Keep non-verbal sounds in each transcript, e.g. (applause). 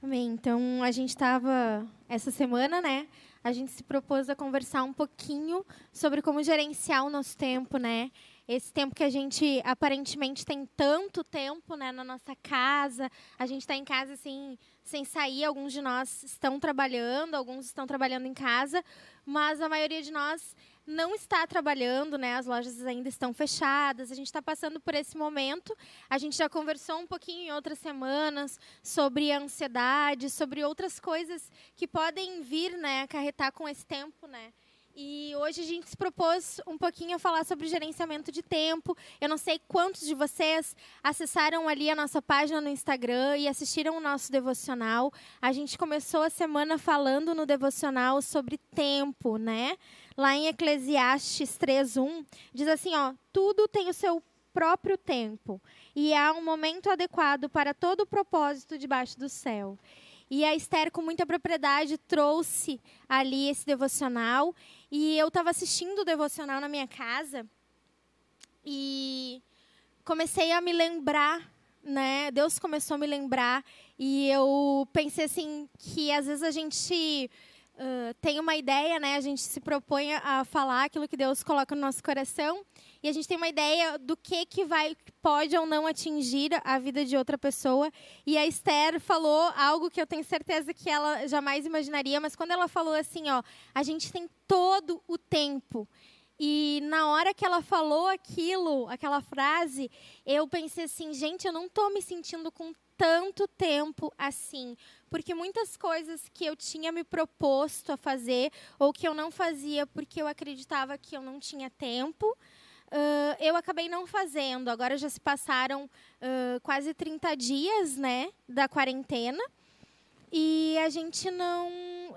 Amém. Então, a gente estava, essa semana, né? A gente se propôs a conversar um pouquinho sobre como gerenciar o nosso tempo, né? Esse tempo que a gente aparentemente tem tanto tempo, né, na nossa casa. A gente está em casa, assim, sem sair. Alguns de nós estão trabalhando, alguns estão trabalhando em casa. Mas a maioria de nós não está trabalhando, né? As lojas ainda estão fechadas. A gente está passando por esse momento. A gente já conversou um pouquinho em outras semanas sobre a ansiedade, sobre outras coisas que podem vir, né, acarretar com esse tempo, né? E hoje a gente se propôs um pouquinho a falar sobre gerenciamento de tempo. Eu não sei quantos de vocês acessaram ali a nossa página no Instagram e assistiram o nosso devocional. A gente começou a semana falando no devocional sobre tempo, né? Lá em Eclesiastes 3:1 diz assim, ó: "Tudo tem o seu próprio tempo, e há um momento adequado para todo o propósito debaixo do céu." E a Esther, com muita propriedade, trouxe ali esse devocional. E eu estava assistindo o devocional na minha casa e comecei a me lembrar, né? Deus começou a me lembrar e eu pensei assim que às vezes a gente uh, tem uma ideia, né? A gente se propõe a falar aquilo que Deus coloca no nosso coração e a gente tem uma ideia do que que vai pode ou não atingir a vida de outra pessoa. E a Esther falou algo que eu tenho certeza que ela jamais imaginaria, mas quando ela falou assim, ó, a gente tem todo o tempo. E na hora que ela falou aquilo, aquela frase, eu pensei assim, gente, eu não estou me sentindo com tanto tempo assim, porque muitas coisas que eu tinha me proposto a fazer ou que eu não fazia porque eu acreditava que eu não tinha tempo, Uh, eu acabei não fazendo. Agora já se passaram uh, quase 30 dias né, da quarentena. E a gente não.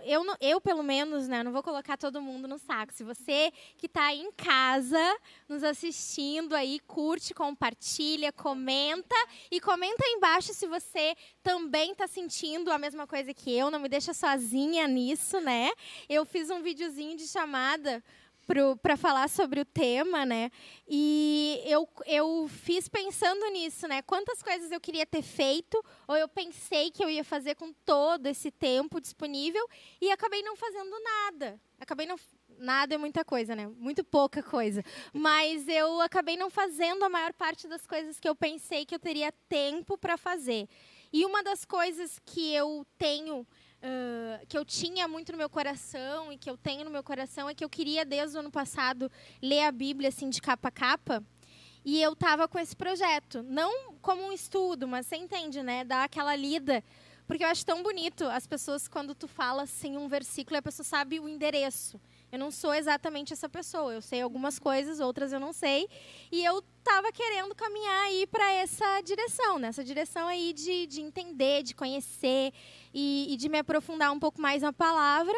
Eu, eu pelo menos, né? Não vou colocar todo mundo no saco. Se você que está aí em casa, nos assistindo aí, curte, compartilha, comenta. E comenta aí embaixo se você também está sentindo a mesma coisa que eu. Não me deixa sozinha nisso, né? Eu fiz um videozinho de chamada para falar sobre o tema, né? E eu, eu fiz pensando nisso, né? Quantas coisas eu queria ter feito, ou eu pensei que eu ia fazer com todo esse tempo disponível, e acabei não fazendo nada. Acabei não. Nada é muita coisa, né? Muito pouca coisa. Mas eu acabei não fazendo a maior parte das coisas que eu pensei que eu teria tempo para fazer. E uma das coisas que eu tenho que eu tinha muito no meu coração e que eu tenho no meu coração é que eu queria, desde o ano passado, ler a Bíblia assim, de capa a capa. E eu estava com esse projeto. Não como um estudo, mas você entende, né? Dar aquela lida. Porque eu acho tão bonito as pessoas, quando tu fala assim um versículo, a pessoa sabe o endereço. Eu não sou exatamente essa pessoa. Eu sei algumas coisas, outras eu não sei. E eu estava querendo caminhar aí para essa direção, nessa direção aí de, de entender, de conhecer e, e de me aprofundar um pouco mais na palavra.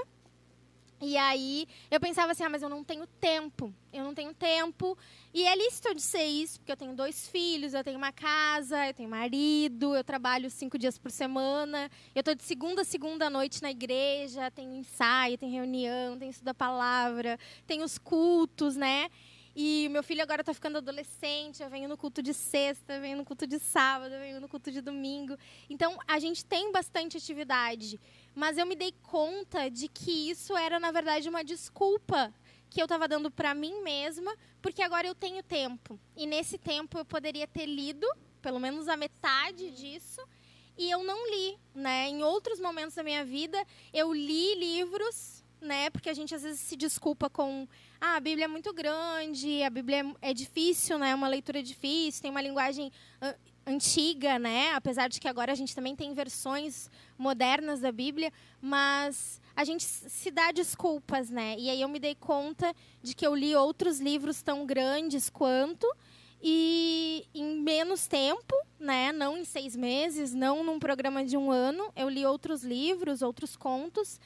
E aí eu pensava assim, ah, mas eu não tenho tempo, eu não tenho tempo. E é lícito eu dizer isso, porque eu tenho dois filhos, eu tenho uma casa, eu tenho marido, eu trabalho cinco dias por semana, eu estou de segunda a segunda noite na igreja, tenho ensaio, tenho reunião, tenho estudo da palavra, tenho os cultos, né? E meu filho agora está ficando adolescente, eu venho no culto de sexta, eu venho no culto de sábado, eu venho no culto de domingo. Então, a gente tem bastante atividade. Mas eu me dei conta de que isso era, na verdade, uma desculpa que eu estava dando para mim mesma, porque agora eu tenho tempo. E nesse tempo eu poderia ter lido, pelo menos a metade disso, e eu não li, né? Em outros momentos da minha vida, eu li livros né? Porque a gente às vezes se desculpa com ah, a Bíblia é muito grande, a Bíblia é, é difícil, né? É uma leitura difícil, tem uma linguagem antiga, né? Apesar de que agora a gente também tem versões modernas da Bíblia, mas a gente se dá desculpas, né? E aí eu me dei conta de que eu li outros livros tão grandes quanto e em menos tempo, né? Não em seis meses, não num programa de um ano, eu li outros livros, outros contos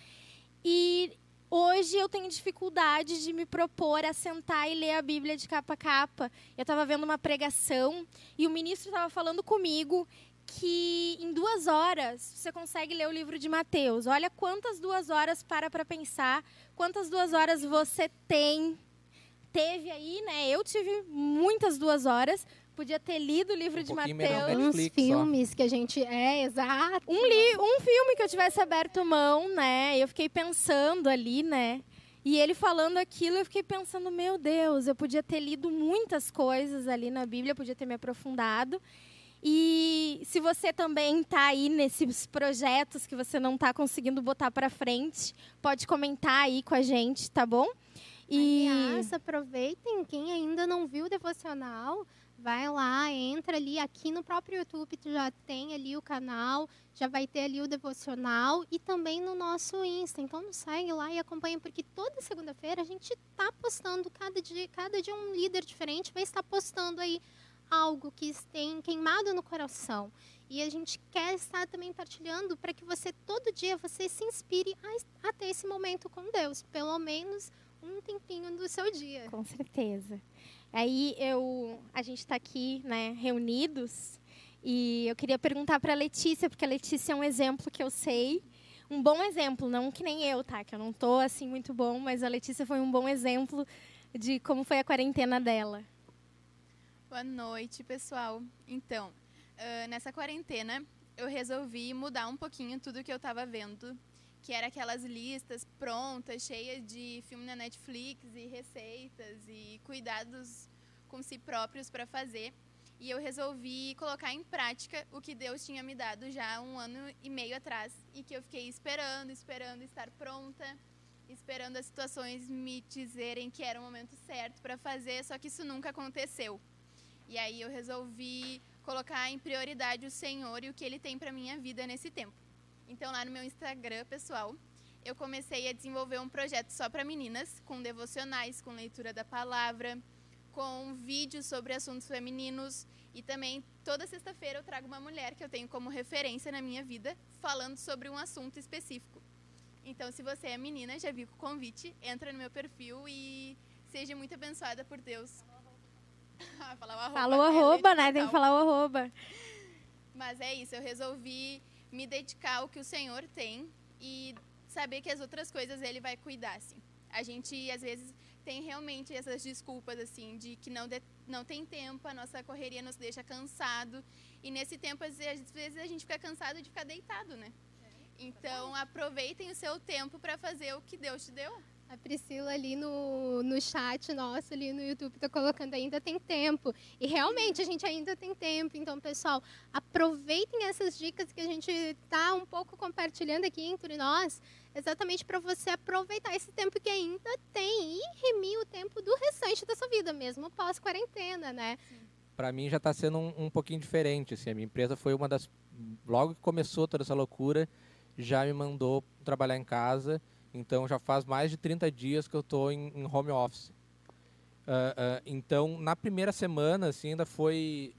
e Hoje eu tenho dificuldade de me propor a sentar e ler a Bíblia de capa a capa. Eu estava vendo uma pregação e o ministro estava falando comigo que em duas horas você consegue ler o livro de Mateus. Olha quantas duas horas para para pensar, quantas duas horas você tem. Teve aí, né? Eu tive muitas duas horas podia ter lido o livro Um de Mateus. Uns filmes que a gente. É, exato. Um, li um filme que eu tivesse aberto mão, né? Eu fiquei pensando ali, né? E ele falando aquilo, eu fiquei pensando, meu Deus, eu podia ter lido muitas coisas ali na Bíblia, podia ter me aprofundado. E se você também está aí nesses projetos que você não está conseguindo botar para frente, pode comentar aí com a gente, tá bom? E... Aliás, aproveitem, quem ainda não viu o devocional, vai lá, entra ali, aqui no próprio YouTube tu já tem ali o canal, já vai ter ali o devocional e também no nosso Insta. Então nos segue lá e acompanha, porque toda segunda-feira a gente está postando, cada dia, cada dia um líder diferente vai estar postando aí algo que tem queimado no coração. E a gente quer estar também partilhando para que você, todo dia, você se inspire a, a ter esse momento com Deus. Pelo menos um tempinho do seu dia. Com certeza. Aí eu, a gente está aqui, né, reunidos, e eu queria perguntar para a Letícia, porque a Letícia é um exemplo que eu sei, um bom exemplo, não que nem eu, tá? Que eu não tô assim muito bom, mas a Letícia foi um bom exemplo de como foi a quarentena dela. Boa noite, pessoal. Então, uh, nessa quarentena, eu resolvi mudar um pouquinho tudo que eu estava vendo, que era aquelas listas prontas, cheias de filme na Netflix e receitas e cuidados com si próprios para fazer. E eu resolvi colocar em prática o que Deus tinha me dado já um ano e meio atrás e que eu fiquei esperando, esperando estar pronta, esperando as situações me dizerem que era o momento certo para fazer, só que isso nunca aconteceu. E aí eu resolvi colocar em prioridade o Senhor e o que Ele tem para minha vida nesse tempo. Então lá no meu Instagram pessoal, eu comecei a desenvolver um projeto só para meninas, com devocionais, com leitura da palavra, com vídeos sobre assuntos femininos e também toda sexta-feira eu trago uma mulher que eu tenho como referência na minha vida, falando sobre um assunto específico. Então, se você é menina, já viu o convite, entra no meu perfil e seja muito abençoada por Deus. (laughs) falar o arroba. Fala o arroba, né? Tem que falar o arroba. Mas é isso, eu resolvi me dedicar ao que o Senhor tem e saber que as outras coisas Ele vai cuidar, assim. A gente, às vezes, tem realmente essas desculpas, assim, de que não, de, não tem tempo, a nossa correria nos deixa cansado. E nesse tempo, às vezes, a gente fica cansado de ficar deitado, né? Então, aproveitem o seu tempo para fazer o que Deus te deu. A Priscila ali no, no chat nosso, ali no YouTube, está colocando ainda tem tempo. E realmente a gente ainda tem tempo. Então, pessoal, aproveitem essas dicas que a gente está um pouco compartilhando aqui entre nós, exatamente para você aproveitar esse tempo que ainda tem e remir o tempo do restante da sua vida, mesmo pós-quarentena, né? Para mim já está sendo um, um pouquinho diferente. Assim, a minha empresa foi uma das. Logo que começou toda essa loucura, já me mandou trabalhar em casa então já faz mais de 30 dias que eu estou em, em, home office. Uh, uh, então na primeira semana assim, ainda foi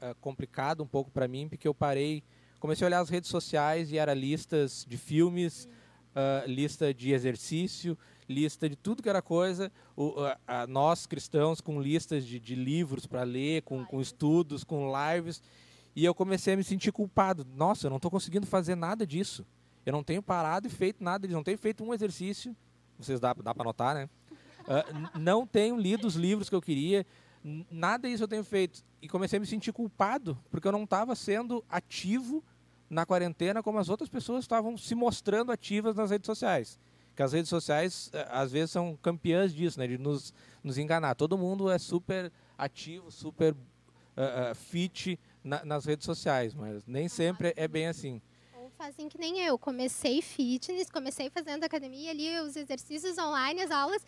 uh, complicado um pouco para mim, porque eu parei, comecei a olhar as redes sociais e era listas de filmes, lista de exercício, lista de tudo que era coisa. O, nós cristãos com listas de, de livros para ler, com, com estudos, com lives. E eu comecei a me sentir culpado. Nossa, eu não estou conseguindo fazer nada disso. Eu não tenho parado e feito nada, eles não tenho feito um exercício. Vocês dá, dá para notar, né? (laughs) Uh, não tenho lido os livros que eu queria, nada disso eu tenho feito. E comecei a me sentir culpado, porque eu não estava sendo ativo na quarentena como as outras pessoas estavam se mostrando ativas nas redes sociais. Que as redes sociais, eh, às vezes, são campeãs disso, né? De nos, nos enganar. Todo mundo é super ativo, super uh, uh, fit na, nas redes sociais, mas nem sempre é bem assim fazem que nem eu. Comecei fitness, comecei fazendo academia ali, os exercícios online, as aulas.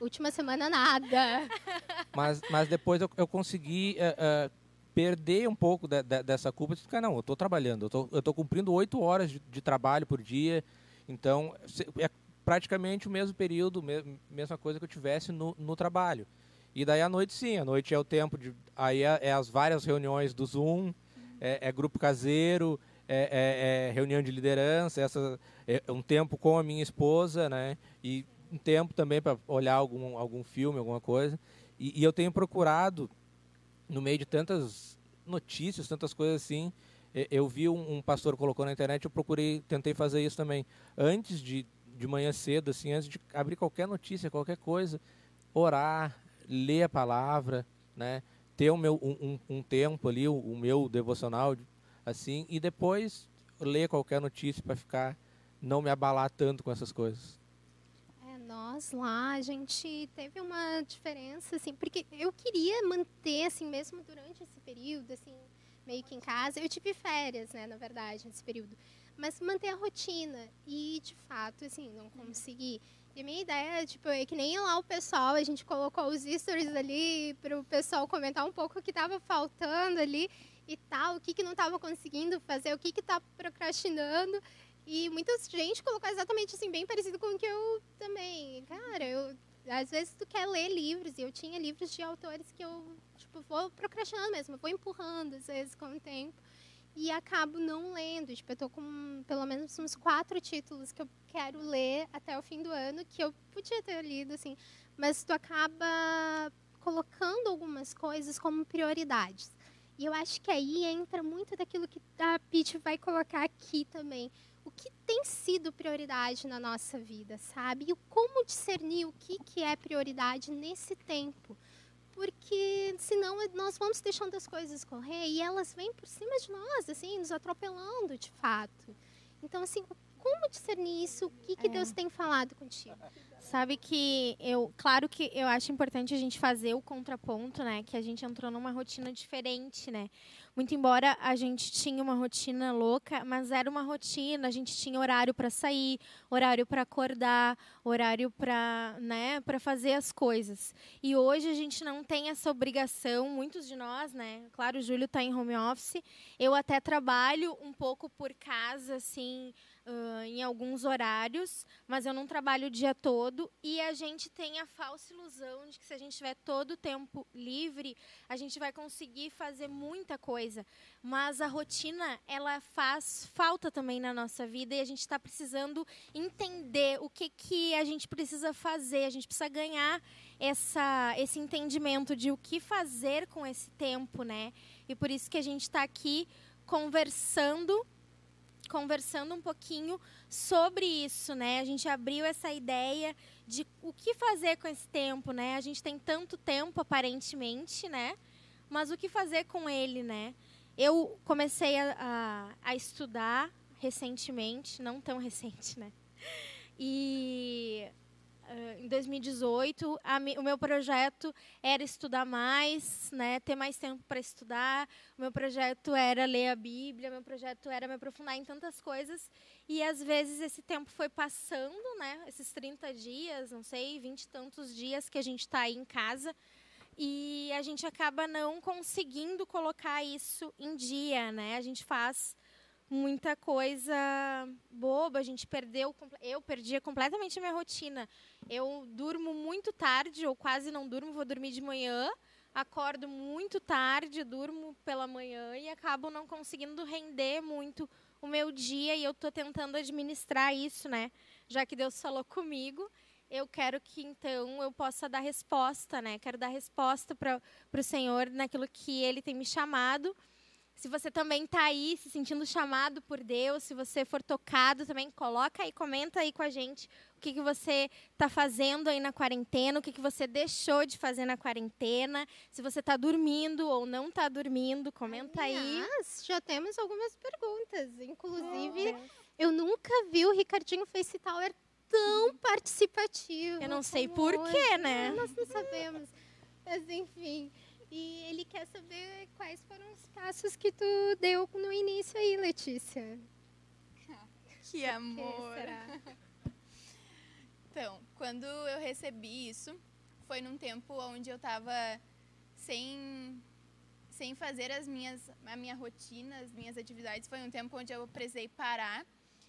Última semana, nada. (laughs) Mas, mas depois eu, eu consegui uh, uh, perder um pouco de, de, dessa culpa. Ficar, não, eu estou trabalhando, eu estou cumprindo oito horas de, de, trabalho por dia. Então, é praticamente o mesmo período, me, mesma coisa que eu tivesse no, no trabalho. E daí à noite, sim, à noite é o tempo de. Aí é, é as várias reuniões do Zoom, é, é grupo caseiro, é, é, é reunião de liderança, essa, é um tempo com a minha esposa, né? E um tempo também para olhar algum, algum filme, alguma coisa. E, e, eu tenho procurado, no meio de tantas notícias, tantas coisas assim, eu vi um, um, pastor colocou na internet, eu procurei, tentei fazer isso também. Antes de, de manhã cedo, assim, antes de abrir qualquer notícia, qualquer coisa, orar, ler a palavra, né? ter o meu, um, um tempo ali, o, o, meu devocional, assim, e depois ler qualquer notícia para ficar, não me abalar tanto com essas coisas. É, nós lá, a gente teve uma diferença, assim, porque eu queria manter, assim, mesmo durante esse período, assim, meio que em casa, eu tive férias, né, na verdade, nesse período, mas manter a rotina, e, de fato, assim, não consegui. E a minha ideia, tipo, é que nem lá o pessoal, a gente colocou os stories ali para o pessoal comentar um pouco o que estava faltando ali e tal, o que, que não estava conseguindo fazer, o que está procrastinando. E muita gente colocou exatamente assim, bem parecido com o que eu também. Cara, eu, às vezes tu quer ler livros, e eu tinha livros de autores que eu, tipo, vou procrastinando mesmo, vou empurrando às vezes com o tempo e acabo não lendo. Tipo, eu tô com pelo menos uns quatro títulos que eu quero ler até o fim do ano, que eu podia ter lido, assim, mas tu acaba colocando algumas coisas como prioridades. E eu acho que aí entra muito daquilo que a Pete vai colocar aqui também. O que tem sido prioridade na nossa vida, sabe? E como discernir o que, que é prioridade nesse tempo porque senão nós vamos deixando as coisas correr e elas vêm por cima de nós, assim, nos atropelando de fato. Então, assim, como discernir isso? O que, que é. Deus tem falado contigo? Sabe que eu, claro que eu acho importante a gente fazer o contraponto, né? Que a gente entrou numa rotina diferente, né? Muito embora a gente tinha uma rotina louca, mas era uma rotina, a gente tinha horário para sair, horário para acordar, horário para, né, para fazer as coisas. E hoje a gente não tem essa obrigação, muitos de nós, né? Claro, o Júlio está em home office, eu até trabalho um pouco por casa, assim, uh, em alguns horários, mas eu não trabalho o dia todo e a gente tem a falsa ilusão de que se a gente tiver todo o tempo livre, a gente vai conseguir fazer muita coisa. Mas a rotina, ela faz falta também na nossa vida e a gente está precisando entender o que, que a gente precisa fazer, a gente precisa ganhar essa, esse entendimento de o que fazer com esse tempo, né? E por isso que a gente está aqui conversando conversando um pouquinho sobre isso, né? A gente abriu essa ideia de o que fazer com esse tempo, né? A gente tem tanto tempo aparentemente, né? Mas o que fazer com ele, né? Eu comecei a, a, a estudar recentemente, não tão (laughs) recente, né? E em 2018, a, o meu projeto era estudar mais, né, ter mais tempo para estudar. O meu projeto era ler a Bíblia, meu projeto era me aprofundar em tantas coisas. E às vezes esse tempo foi passando, né, esses 30 dias, não sei, 20 e tantos dias que a gente está aí em casa. E a gente acaba não conseguindo colocar isso em dia, né? A gente faz muita coisa boba, a gente perdeu, eu perdia completamente a minha rotina. Eu durmo muito tarde, ou quase não durmo, vou dormir de manhã, acordo muito tarde, durmo pela manhã e acabo não conseguindo render muito o meu dia e eu estou tentando administrar isso, né? Já que Deus falou comigo, eu quero que então eu possa dar resposta, né? Quero dar resposta para o Senhor naquilo que Ele tem me chamado se você também está aí se sentindo chamado por Deus, se você for tocado também, coloca aí, comenta aí com a gente o que, que você está fazendo aí na quarentena, o que, que você deixou de fazer na quarentena, se você está dormindo ou não está dormindo, comenta Aliás, aí. já temos algumas perguntas. Inclusive, oh, eu nunca vi o Ricardinho Face Tower tão participativo. Eu não sei porquê, né? Nós não sabemos. Mas, enfim. E ele quer saber quais foram os passos que tu deu no início aí, Letícia. Que amor! (laughs) então, quando eu recebi isso, foi num tempo onde eu estava sem sem fazer as minhas a minha rotina, as minhas atividades. Foi um tempo onde eu precisei parar.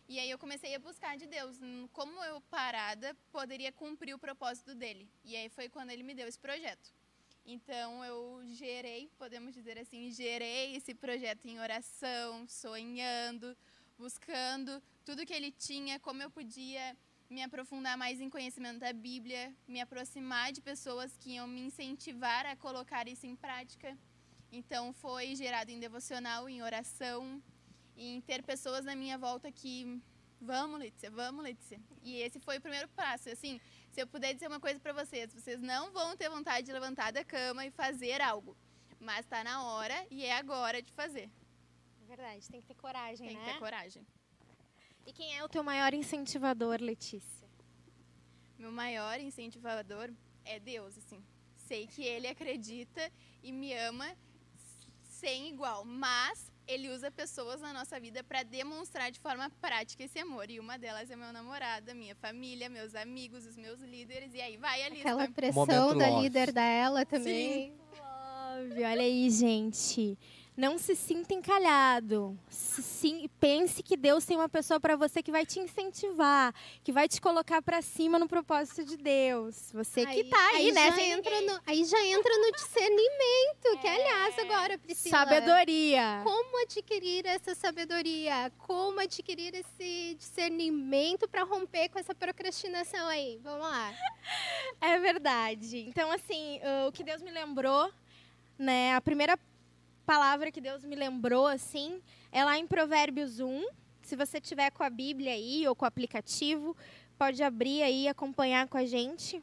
E aí eu comecei a buscar de Deus como eu parada poderia cumprir o propósito dele. E aí foi quando ele me deu esse projeto. Então eu gerei, podemos dizer assim, gerei esse projeto em oração, sonhando, buscando tudo que ele tinha, como eu podia me aprofundar mais em conhecimento da Bíblia, me aproximar de pessoas que iam me incentivar a colocar isso em prática. Então foi gerado em devocional, em oração, em ter pessoas na minha volta que vamos, Letícia, vamos, Letícia. E esse foi o primeiro passo, assim, se eu puder dizer uma coisa para vocês, vocês não vão ter vontade de levantar da cama e fazer algo. Mas tá na hora e é agora de fazer. É verdade, tem que ter coragem, tem né? Tem que ter coragem. E quem é o teu maior incentivador, Letícia? Meu maior incentivador é Deus, assim. Sei que ele acredita e me ama sem igual, mas ele usa pessoas na nossa vida para demonstrar de forma prática esse amor. E uma delas é meu namorado, minha família, meus amigos, os meus líderes. E aí vai a lista. Aquela pressão Momento da love. líder dela também. Sim. Love. Olha aí, gente. Não se sinta encalhado. Sim, pense que Deus tem uma pessoa para você que vai te incentivar, que vai te colocar para cima no propósito de Deus. Você aí, que tá aí, aí né? Já entra no, aí já entra no discernimento, é, que aliás agora precisa. Sabedoria. Como adquirir essa sabedoria? Como adquirir esse discernimento para romper com essa procrastinação aí? Vamos lá. (laughs) É verdade. Então, assim, o que Deus me lembrou, né? A primeira palavra que Deus me lembrou, assim, é lá em Provérbios 1. Se você tiver com a Bíblia aí ou com o aplicativo, pode abrir aí e acompanhar com a gente.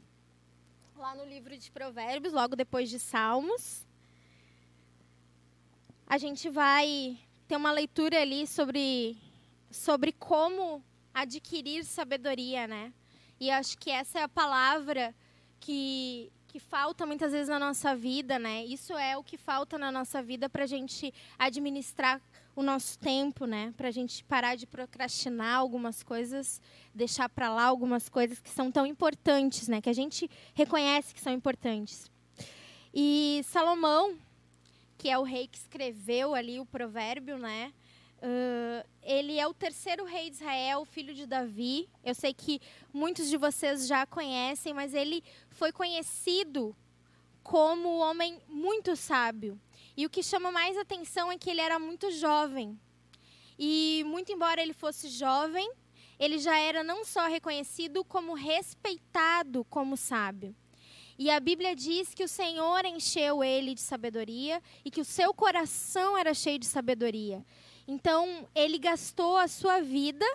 Lá no livro de Provérbios, logo depois de Salmos. A gente vai ter uma leitura ali sobre, sobre como adquirir sabedoria, né? E acho que essa é a palavra que, que falta muitas vezes na nossa vida, né? Isso é o que falta na nossa vida para a gente administrar o nosso tempo, né? Para a gente parar de procrastinar algumas coisas, deixar para lá algumas coisas que são tão importantes, né? Que a gente reconhece que são importantes. E Salomão, que é o rei que escreveu ali o provérbio, né? Uh, ele é o terceiro rei de Israel, filho de Davi. Eu sei que muitos de vocês já conhecem, mas ele foi conhecido como um homem muito sábio. E o que chama mais atenção é que ele era muito jovem. E, muito embora ele fosse jovem, ele já era não só reconhecido, como respeitado como sábio. E a Bíblia diz que o Senhor encheu ele de sabedoria e que o seu coração era cheio de sabedoria. Então, ele gastou a sua vida,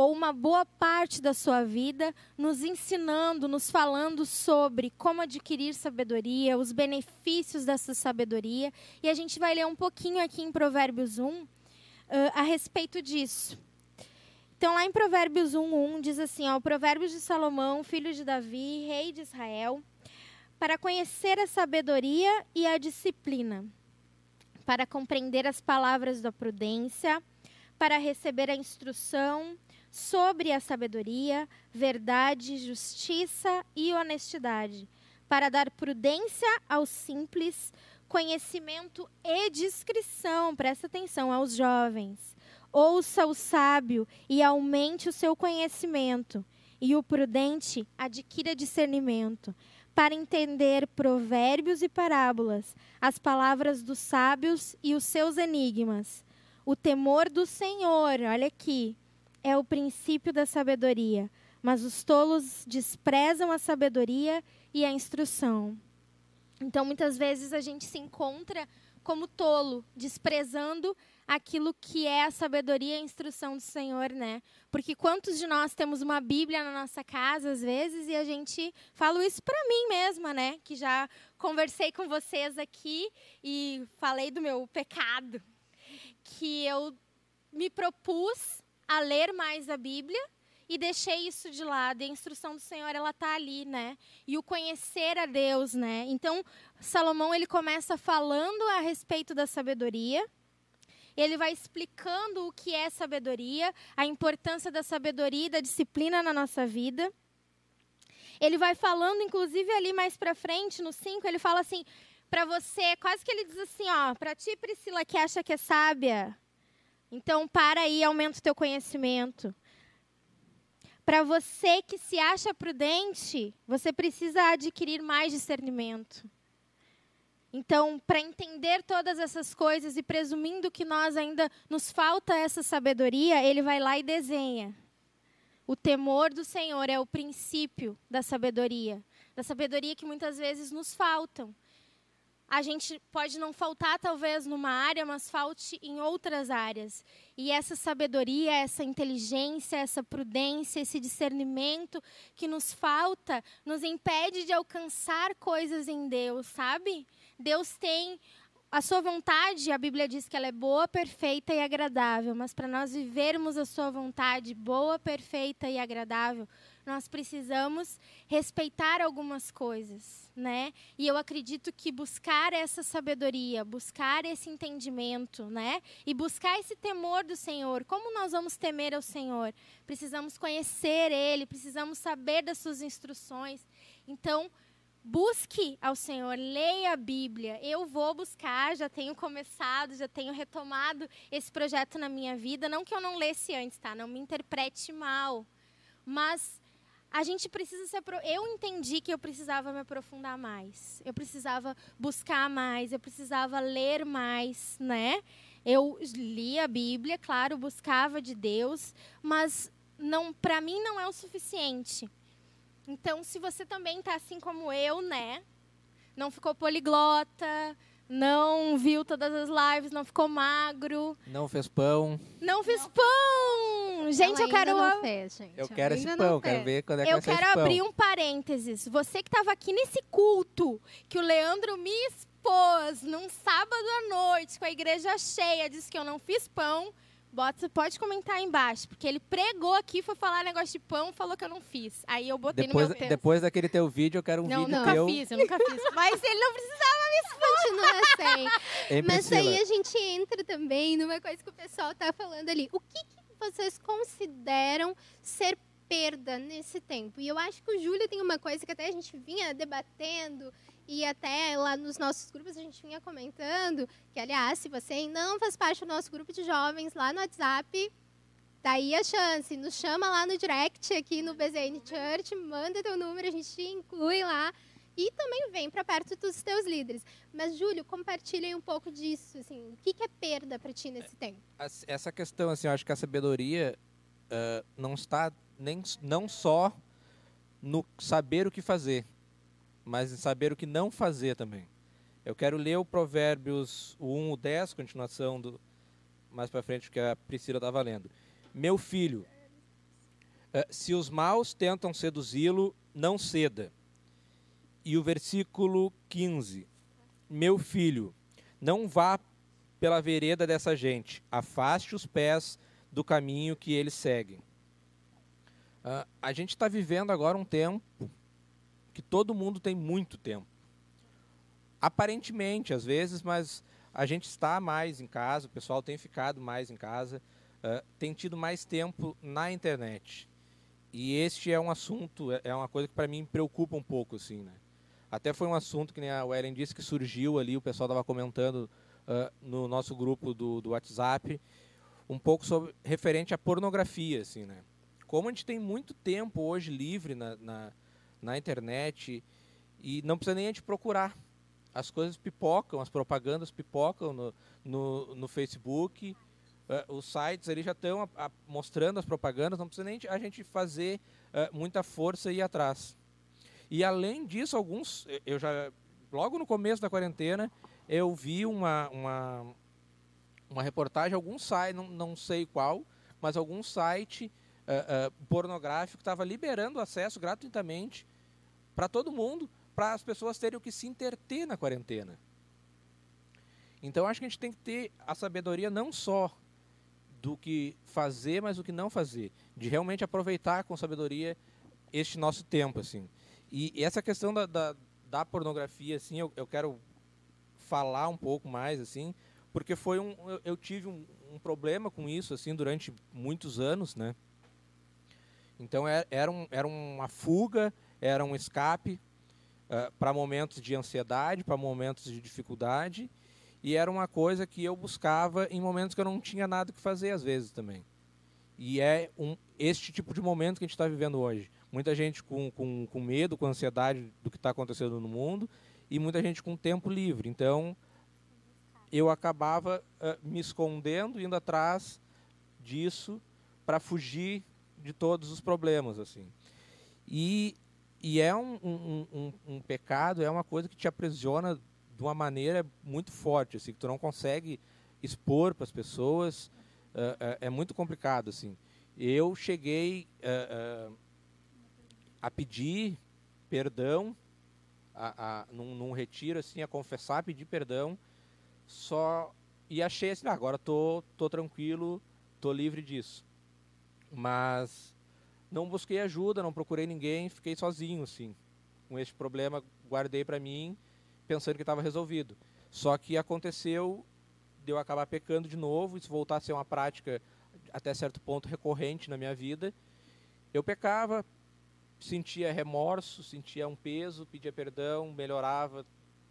ou uma boa parte da sua vida, nos ensinando, nos falando sobre como adquirir sabedoria, os benefícios dessa sabedoria. E a gente vai ler um pouquinho aqui em Provérbios 1 uh, a respeito disso. Então, lá em Provérbios 1, 1 diz assim: ó, Provérbios de Salomão, filho de Davi, rei de Israel, para conhecer a sabedoria e a disciplina para compreender as palavras da prudência, para receber a instrução sobre a sabedoria, verdade, justiça e honestidade, para dar prudência aos simples, conhecimento e discrição, presta atenção aos jovens. Ouça o sábio e aumente o seu conhecimento, e o prudente adquira discernimento para entender provérbios e parábolas, as palavras dos sábios e os seus enigmas. O temor do Senhor, olha aqui, é o princípio da sabedoria, mas os tolos desprezam a sabedoria e a instrução. Então, muitas vezes a gente se encontra como tolo, desprezando aquilo que é a sabedoria e a instrução do Senhor, né? Porque quantos de nós temos uma Bíblia na nossa casa às vezes e a gente falo isso para mim mesma, né? Que já conversei com vocês aqui e falei do meu pecado, que eu me propus a ler mais a Bíblia e deixei isso de lado. E a instrução do Senhor ela tá ali, né? E o conhecer a Deus, né? Então Salomão ele começa falando a respeito da sabedoria ele vai explicando o que é sabedoria, a importância da sabedoria e da disciplina na nossa vida. Ele vai falando, inclusive ali mais para frente, no 5, ele fala assim, para você, quase que ele diz assim, ó, para ti, Priscila, que acha que é sábia, então para aí, aumenta o teu conhecimento. Para você que se acha prudente, você precisa adquirir mais discernimento. Então, para entender todas essas coisas e presumindo que nós ainda nos falta essa sabedoria, ele vai lá e desenha. O temor do Senhor é o princípio da sabedoria, da sabedoria que muitas vezes nos faltam. A gente pode não faltar talvez numa área, mas falte em outras áreas. E essa sabedoria, essa inteligência, essa prudência, esse discernimento que nos falta, nos impede de alcançar coisas em Deus, sabe? Deus tem a sua vontade, a Bíblia diz que ela é boa, perfeita e agradável, mas para nós vivermos a sua vontade boa, perfeita e agradável, nós precisamos respeitar algumas coisas, né? E eu acredito que buscar essa sabedoria, buscar esse entendimento, né? E buscar esse temor do Senhor. Como nós vamos temer ao Senhor? Precisamos conhecer ele, precisamos saber das suas instruções. Então, busque ao Senhor, leia a Bíblia. Eu vou buscar, já tenho começado, já tenho retomado esse projeto na minha vida. Não que eu não lesse antes, tá? Não me interprete mal. Mas a gente precisa se eu entendi que eu precisava me aprofundar mais. Eu precisava buscar mais, eu precisava ler mais, né? Eu li a Bíblia, claro, buscava de Deus, mas não, para mim não é o suficiente. Então, se você também está assim como eu, né? Não ficou poliglota, não viu todas as lives, não ficou magro. Não fez pão. Não fez não. pão! Gente, eu quero. Não fez, gente. Eu quero ainda esse pão, quero ver quando é que Eu quero abrir um parênteses. Você que estava aqui nesse culto, que o Leandro me expôs num sábado à noite, com a igreja cheia, disse que eu não fiz pão. Bota, pode comentar aí embaixo, porque ele pregou aqui, foi falar negócio de pão, falou que eu não fiz. Aí eu botei depois, no meu texto. Depois daquele teu vídeo, eu quero um não, vídeo não, teu. Eu nunca fiz, eu nunca fiz. (laughs) Mas ele não precisava me. Continua sem. Mas aí a gente entra também numa coisa que o pessoal tá falando ali. O que, que vocês consideram ser perda nesse tempo? E eu acho que o Júlio tem uma coisa que até a gente vinha debatendo e até lá nos nossos grupos a gente vinha comentando que, aliás, se você ainda não faz parte do nosso grupo de jovens lá no WhatsApp, daí a chance. Nos chama lá no direct aqui no BZN Church, manda teu número, a gente te inclui lá. E também vem para perto dos teus líderes. Mas, Júlio, compartilha um pouco disso. Assim, o que, que é perda para ti nesse tempo? Essa questão, assim, eu acho que a sabedoria uh, não está nem, não só no saber o que fazer, mas em saber o que não fazer também. Eu quero ler o Provérbios 1, o 10, continuação do mais para frente que a Priscila estava lendo. Meu filho, eh, se os maus tentam seduzi-lo, não ceda. E o versículo 15. Meu filho, não vá pela vereda dessa gente, afaste os pés do caminho que eles seguem. Uh, a gente está vivendo agora um tempo que todo mundo tem muito tempo. Aparentemente, às vezes, mas a gente está mais em casa, o pessoal tem ficado mais em casa, uh, tem tido mais tempo na internet. E este é um assunto, é, é uma coisa que para mim preocupa um pouco, assim, né? Até foi um assunto que nem a Wellen disse que surgiu ali, o pessoal estava comentando uh, no nosso grupo do, do WhatsApp, um pouco sobre referente à pornografia, assim, né? Como a gente tem muito tempo hoje livre na, na na internet e não precisa nem a gente procurar. As coisas pipocam, as propagandas pipocam no, no, no Facebook, uh, os sites ali já estão mostrando as propagandas, não precisa nem a gente fazer uh, muita força e ir atrás. E além disso, alguns, eu já, logo no começo da quarentena, eu vi uma, uma, uma reportagem, algum site, não, não sei qual, mas algum site uh, uh, pornográfico estava liberando acesso gratuitamente para todo mundo, para as pessoas terem o que se interter na quarentena. Então acho que a gente tem que ter a sabedoria não só do que fazer, mas do que não fazer, de realmente aproveitar com sabedoria este nosso tempo, assim. E, essa questão da, da, da, pornografia, assim, eu, eu quero falar um pouco mais, assim, porque foi um, eu, eu tive um, um, problema com isso, assim, durante muitos anos, né? Então era, é, era, um, era uma fuga, era um escape uh, para momentos de ansiedade, para momentos de dificuldade, e era uma coisa que eu buscava em momentos que eu não tinha nada que fazer, às vezes também. E é um, este tipo de momento que a gente está vivendo hoje. Muita gente com, com, com medo, com ansiedade do que está acontecendo no mundo, e muita gente com tempo livre. Então, eu acabava uh, me escondendo, indo atrás disso para fugir de todos os problemas, assim. E e é um, um, um, um, pecado, é uma coisa que te aprisiona de uma maneira muito forte, assim, que tu não consegue expor para as pessoas. Uh, uh, é muito complicado, assim. Eu cheguei uh, a pedir perdão a, a num, num, retiro assim a confessar, pedir perdão, só e achei assim, ah, agora tô tô tranquilo, tô livre disso. Mas não busquei ajuda, não procurei ninguém, fiquei sozinho assim, com este problema, guardei para mim, pensando que estava resolvido. Só que aconteceu de eu acabar pecando de novo, isso voltar a ser uma prática até certo ponto recorrente na minha vida. Eu pecava, sentia remorso, sentia um peso, pedia perdão, melhorava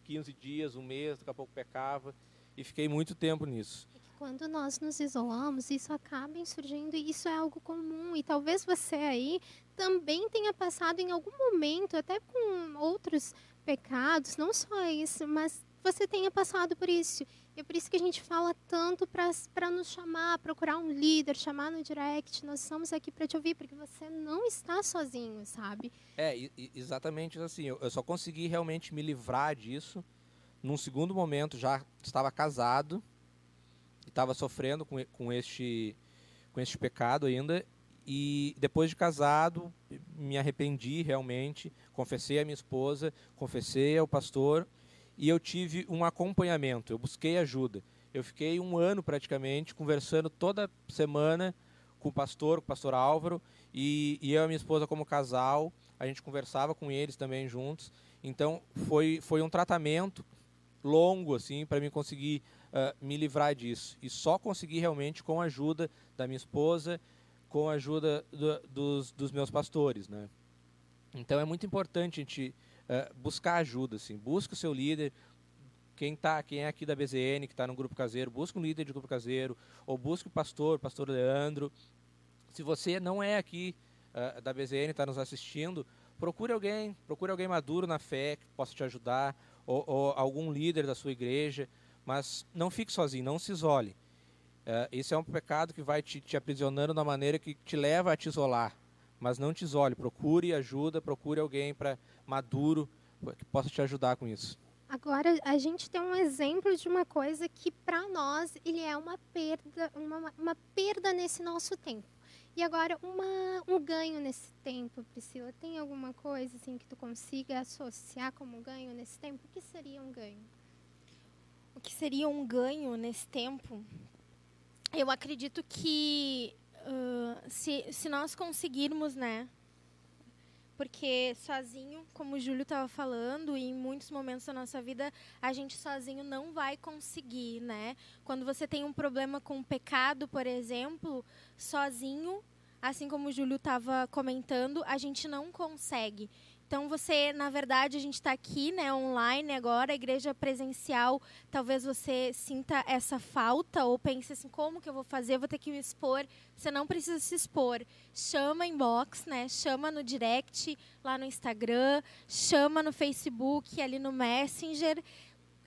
15 dias, um mês, daqui a pouco pecava e fiquei muito tempo nisso. É quando nós nos isolamos, isso acaba surgindo e isso é algo comum. E talvez você aí também tenha passado em algum momento, até com outros pecados, não só isso, mas você tenha passado por isso. E é por isso que a gente fala tanto para nos chamar, procurar um líder, chamar no direct. Nós estamos aqui para te ouvir, porque você não está sozinho, sabe? É, exatamente assim. Eu só consegui realmente me livrar disso. Num segundo momento, já estava casado, estava sofrendo com, com, este, com este pecado ainda. E depois de casado, me arrependi realmente, confessei à minha esposa, confessei ao pastor e eu tive um acompanhamento, eu busquei ajuda. Eu fiquei um ano praticamente conversando toda semana com o pastor, com o pastor Álvaro, e, e eu e minha esposa como casal, a gente conversava com eles também juntos. Então foi, foi um tratamento longo assim para mim conseguir uh, me livrar disso. E só consegui realmente com a ajuda da minha esposa, com a ajuda do, dos, dos meus pastores. Né? Então é muito importante a gente uh, buscar ajuda, assim, busca o seu líder, quem tá, quem é aqui da BZN, que está no grupo caseiro, busca um líder de grupo caseiro, ou busca o pastor, pastor Leandro. Se você não é aqui uh, da BZN, está nos assistindo, procure alguém, procure alguém maduro na fé que possa te ajudar, ou, ou algum líder da sua igreja, mas não fique sozinho, não se isole. Uh, esse é um pecado que vai te, te aprisionando da maneira que te leva a te isolar. Mas não te isole, procure ajuda, procure alguém para maduro que possa te ajudar com isso. Agora a gente tem um exemplo de uma coisa que para nós ele é uma perda, uma, uma perda nesse nosso tempo. E agora uma, um ganho nesse tempo, Priscila. Tem alguma coisa assim que tu consiga associar como ganho nesse tempo? O que seria um ganho? O que seria um ganho nesse tempo? Eu acredito que uh, se, se nós conseguirmos, né, porque sozinho, como o Júlio estava falando, e em muitos momentos da nossa vida, a gente sozinho não vai conseguir, né? Quando você tem um problema com o pecado, por exemplo, sozinho, assim como o Júlio estava comentando, a gente não consegue. Então você, na verdade, a gente está aqui, né, online agora, a igreja presencial. Talvez você sinta essa falta ou pense assim, como que eu vou fazer? Eu vou ter que me expor. Você não precisa se expor. Chama inbox, né? Chama no direct lá no Instagram, chama no Facebook, ali no Messenger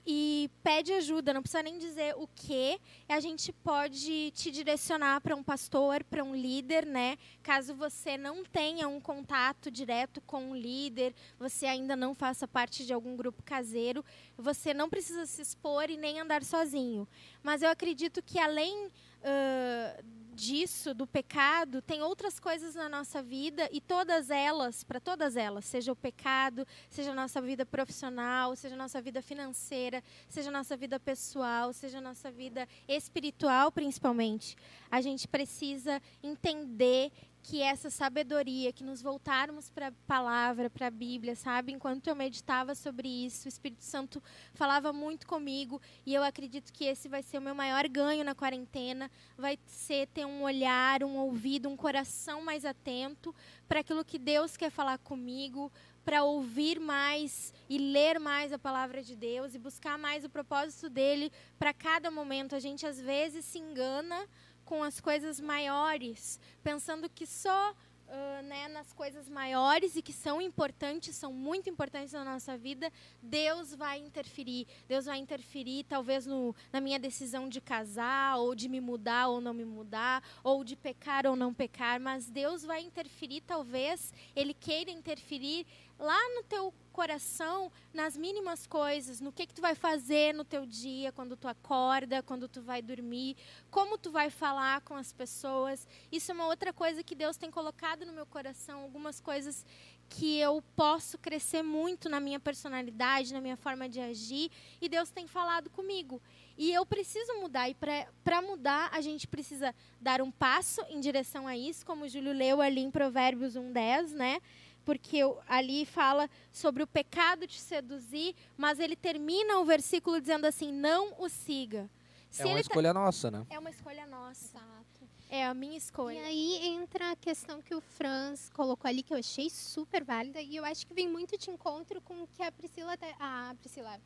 e pede ajuda, não precisa nem dizer o que, a gente pode te direcionar para um pastor, para um líder, né? Caso você não tenha um contato direto com um líder, você ainda não faça parte de algum grupo caseiro, você não precisa se expor e nem andar sozinho. Mas eu acredito que além uh, disso, do pecado, tem outras coisas na nossa vida e todas elas, para todas elas, seja o pecado, seja a nossa vida profissional, seja a nossa vida financeira, seja a nossa vida pessoal, seja a nossa vida espiritual, principalmente, a gente precisa entender que essa sabedoria, que nos voltarmos para a palavra, para a Bíblia, sabe? Enquanto eu meditava sobre isso, o Espírito Santo falava muito comigo e eu acredito que esse vai ser o meu maior ganho na quarentena, vai ser ter um olhar, um ouvido, um coração mais atento para aquilo que Deus quer falar comigo, para ouvir mais e ler mais a palavra de Deus e buscar mais o propósito dele para cada momento. A gente às vezes se engana com as coisas maiores, pensando que só Uh, né, nas coisas maiores e que são importantes, são muito importantes na nossa vida, Deus vai interferir. Deus vai interferir, talvez, no, na minha decisão de casar, ou de me mudar ou não me mudar, ou de pecar ou não pecar, mas Deus vai interferir, talvez, Ele queira interferir lá no teu coração nas mínimas coisas, no que que tu vai fazer no teu dia, quando tu acorda, quando tu vai dormir, como tu vai falar com as pessoas. Isso é uma outra coisa que Deus tem colocado no meu coração algumas coisas que eu posso crescer muito na minha personalidade, na minha forma de agir, e Deus tem falado comigo. E eu preciso mudar, e para mudar, a gente precisa dar um passo em direção a isso, como o Júlio leu ali em Provérbios 1,10, né? Porque ali fala sobre o pecado te seduzir, mas ele termina o versículo dizendo assim: não o siga. Se é uma tá escolha tá... nossa, né? É uma escolha nossa. Exato. É a minha escolha. E aí entra a questão que o Franz colocou ali, que eu achei super válida, e eu acho que vem muito de encontro com o que a Priscila. A Priscila.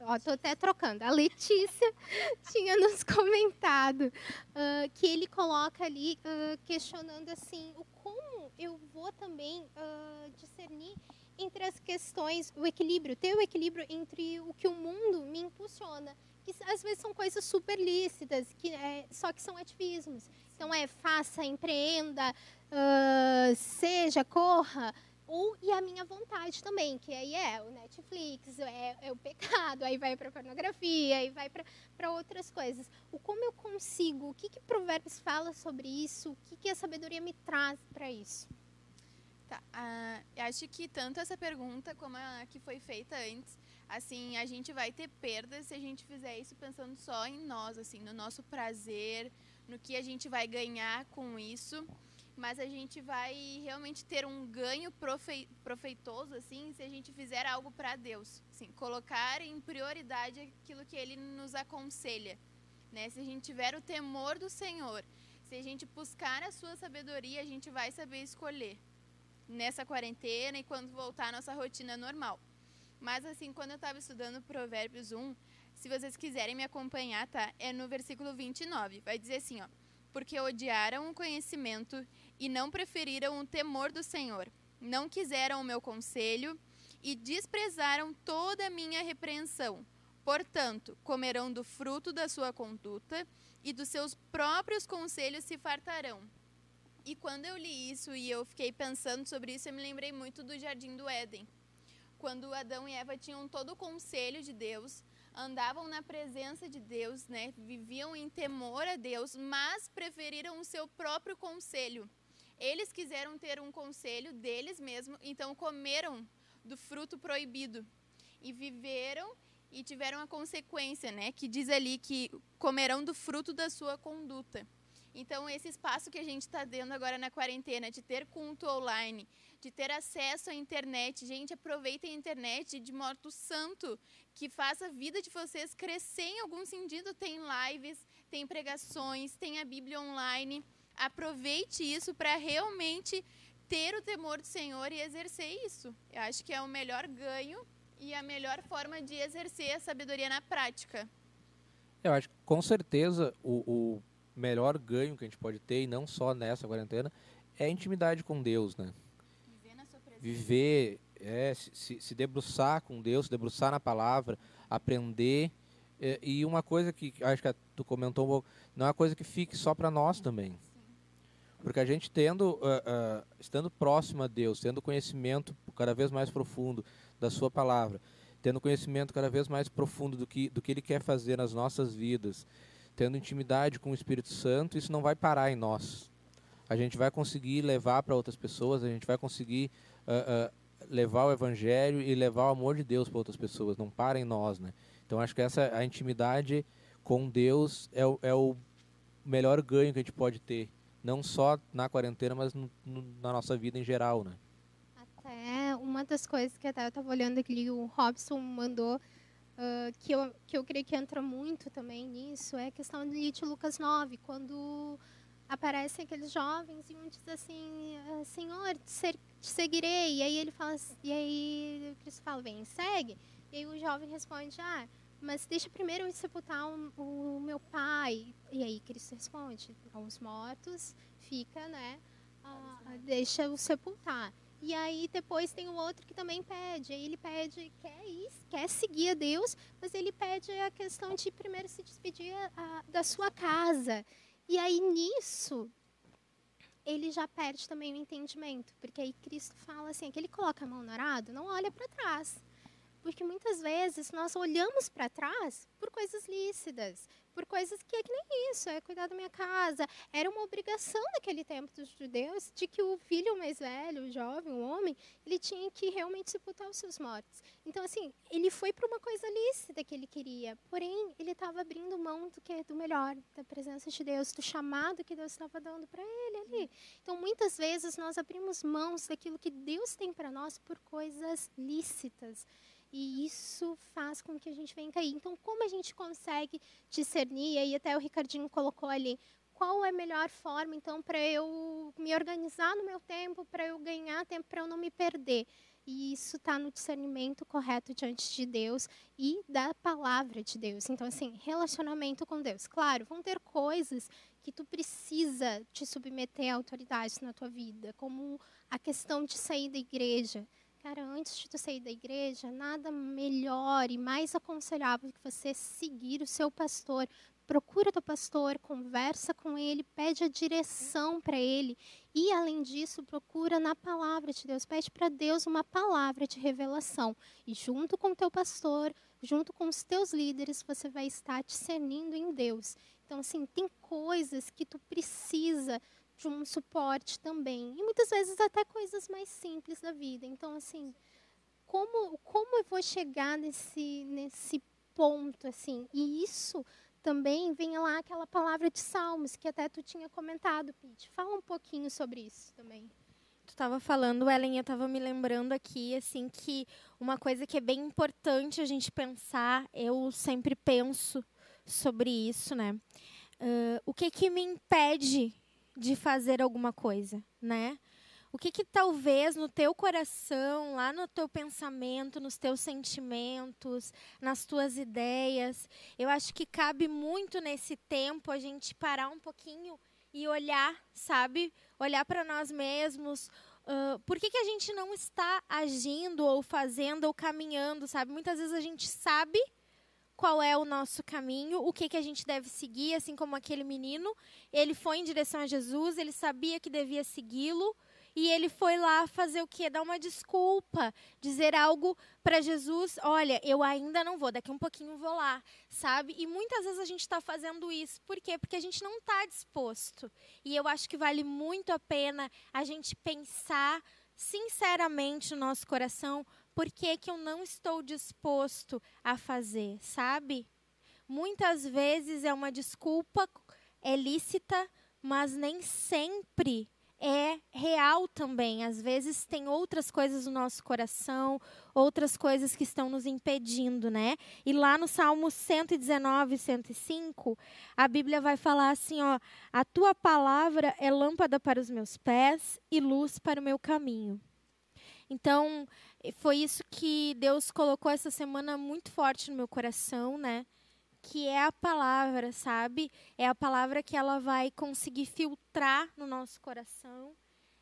Ó, tô até trocando. A Letícia (laughs) tinha nos comentado uh, que ele coloca ali uh, questionando assim o eu vou também uh, discernir entre as questões, o equilíbrio, ter o equilíbrio entre o que o mundo me impulsiona que às vezes são coisas super lícitas, que é, só que são ativismos. Então é faça, empreenda, uh, seja, corra, ou e a minha vontade também, que aí é o Netflix, é, é o pecado, aí vai para pornografia, aí vai para outras coisas. O como eu consigo, o que, que Provérbios fala sobre isso, o que, que a sabedoria me traz para isso? Tá, uh, eu acho que tanto essa pergunta como a que foi feita antes, assim, a gente vai ter perdas se a gente fizer isso pensando só em nós, assim, no nosso prazer, no que a gente vai ganhar com isso. Mas a gente vai realmente ter um ganho profe profeitoso, assim, se a gente fizer algo para Deus. Assim, colocar em prioridade aquilo que Ele nos aconselha. Né? Se a gente tiver o temor do Senhor, se a gente buscar a sua sabedoria, a gente vai saber escolher nessa quarentena e quando voltar à nossa rotina normal. Mas assim, quando eu estava estudando Provérbios 1, se vocês quiserem me acompanhar, tá? É no versículo 29. Vai dizer assim, ó: Porque odiaram o conhecimento e não preferiram o temor do Senhor. Não quiseram o meu conselho e desprezaram toda a minha repreensão. Portanto, comerão do fruto da sua conduta e dos seus próprios conselhos se fartarão. E quando eu li isso e eu fiquei pensando sobre isso, eu me lembrei muito do jardim do Éden quando Adão e Eva tinham todo o conselho de Deus, andavam na presença de Deus, né? Viviam em temor a Deus, mas preferiram o seu próprio conselho. Eles quiseram ter um conselho deles mesmos, então comeram do fruto proibido e viveram e tiveram a consequência, né? Que diz ali que comerão do fruto da sua conduta. Então, esse espaço que a gente está dando agora na quarentena, de ter culto online, de ter acesso à internet, gente, aproveitem a internet de modo santo, que faça a vida de vocês crescer em algum sentido. Tem lives, tem pregações, tem a Bíblia online. Aproveite isso para realmente ter o temor do Senhor e exercer isso. Eu acho que é o melhor ganho e a melhor forma de exercer a sabedoria na prática. Eu acho que com certeza o, o melhor ganho que a gente pode ter, e não só nessa quarentena, é a intimidade com Deus, né? Viver na sua presença. Viver, é, se, se debruçar com Deus, se debruçar na palavra, aprender. É, e uma coisa que acho que tu comentou um pouco, não é uma coisa que fique só para nós também. Porque a gente tendo, uh, uh, estando próximo a Deus, tendo conhecimento cada vez mais profundo da Sua palavra, tendo conhecimento cada vez mais profundo do que, do que Ele quer fazer nas nossas vidas, tendo intimidade com o Espírito Santo, isso não vai parar em nós. A gente vai conseguir levar para outras pessoas, a gente vai conseguir uh, levar o Evangelho e levar o amor de Deus para outras pessoas. Não para em nós, né? Então acho que essa a intimidade com Deus é o, é o melhor ganho que a gente pode ter, não só na quarentena, mas no, no, na nossa vida em geral, né? Até uma das coisas que até eu estava olhando aqui, o Robson mandou uh, que, eu, que eu creio que entra muito também nisso, é a questão de Lucas 9, quando aparecem aqueles jovens e um diz assim, ah, Senhor, te seguirei. E aí ele fala, e aí Cristo fala, vem, segue. E aí o jovem responde, ah, mas deixa primeiro eu sepultar o, o meu pai. E aí Cristo responde, aos mortos fica, né, uh, deixa o sepultar. E aí depois tem o outro que também pede. Ele pede, quer ir, quer seguir a Deus, mas ele pede a questão de primeiro se despedir a, da sua casa. E aí nisso ele já perde também o entendimento, porque aí Cristo fala assim, que ele coloca a mão no arado, não olha para trás. Porque muitas vezes nós olhamos para trás por coisas lícitas, por coisas que é que nem isso, é cuidar da minha casa. Era uma obrigação naquele tempo dos judeus de que o filho mais velho, o jovem, o homem, ele tinha que realmente sepultar os seus mortos. Então, assim, ele foi para uma coisa lícita que ele queria, porém, ele estava abrindo mão do que do melhor, da presença de Deus, do chamado que Deus estava dando para ele ali. Então, muitas vezes nós abrimos mãos daquilo que Deus tem para nós por coisas lícitas. E isso faz com que a gente venha cair. Então, como a gente consegue discernir? E aí até o Ricardinho colocou ali, qual é a melhor forma, então, para eu me organizar no meu tempo, para eu ganhar tempo, para eu não me perder? E isso está no discernimento correto diante de Deus e da palavra de Deus. Então, assim, relacionamento com Deus. Claro, vão ter coisas que tu precisa te submeter a autoridades na tua vida, como a questão de sair da igreja. Cara, antes de tu sair da igreja, nada melhor e mais aconselhável que você seguir o seu pastor. Procura teu pastor, conversa com ele, pede a direção para ele. E, além disso, procura na palavra de Deus. Pede para Deus uma palavra de revelação. E, junto com teu pastor, junto com os teus líderes, você vai estar discernindo em Deus. Então, assim, tem coisas que tu precisa de um suporte também. E muitas vezes até coisas mais simples da vida. Então, assim, como, como eu vou chegar nesse, nesse ponto, assim? E isso também vem lá aquela palavra de Salmos, que até tu tinha comentado, Pete. Fala um pouquinho sobre isso também. Tu estava falando, Ellen, eu estava me lembrando aqui, assim, que uma coisa que é bem importante a gente pensar, eu sempre penso sobre isso, né? Uh, o que que me impede de fazer alguma coisa, né? O que que talvez no teu coração, lá no teu pensamento, nos teus sentimentos, nas tuas ideias, eu acho que cabe muito nesse tempo a gente parar um pouquinho e olhar, sabe? Olhar para nós mesmos. Uh, por que, que a gente não está agindo ou fazendo ou caminhando, sabe? Muitas vezes a gente sabe qual é o nosso caminho, o que, que a gente deve seguir, assim como aquele menino. Ele foi em direção a Jesus, ele sabia que devia segui-lo. E ele foi lá fazer o quê? Dar uma desculpa, dizer algo para Jesus: olha, eu ainda não vou, daqui um pouquinho vou lá, sabe? E muitas vezes a gente está fazendo isso. Por quê? Porque a gente não está disposto. E eu acho que vale muito a pena a gente pensar sinceramente no nosso coração por que, que eu não estou disposto a fazer, sabe? Muitas vezes é uma desculpa, é lícita, mas nem sempre é real também. Às vezes tem outras coisas no nosso coração, outras coisas que estão nos impedindo, né? E lá no Salmo 119, 105, a Bíblia vai falar assim, ó: "A tua palavra é lâmpada para os meus pés e luz para o meu caminho". Então, foi isso que Deus colocou essa semana muito forte no meu coração, né? Que é a palavra, sabe? É a palavra que ela vai conseguir filtrar no nosso coração.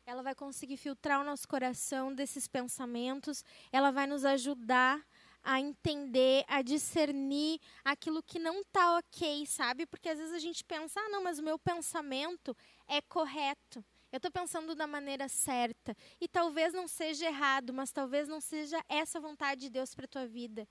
Ela vai conseguir filtrar o nosso coração desses pensamentos. Ela vai nos ajudar a entender, a discernir aquilo que não está ok, sabe? Porque às vezes a gente pensa, ah, não, mas o meu pensamento é correto. Eu estou pensando da maneira certa. E talvez não seja errado, mas talvez não seja essa vontade de Deus para tua vida.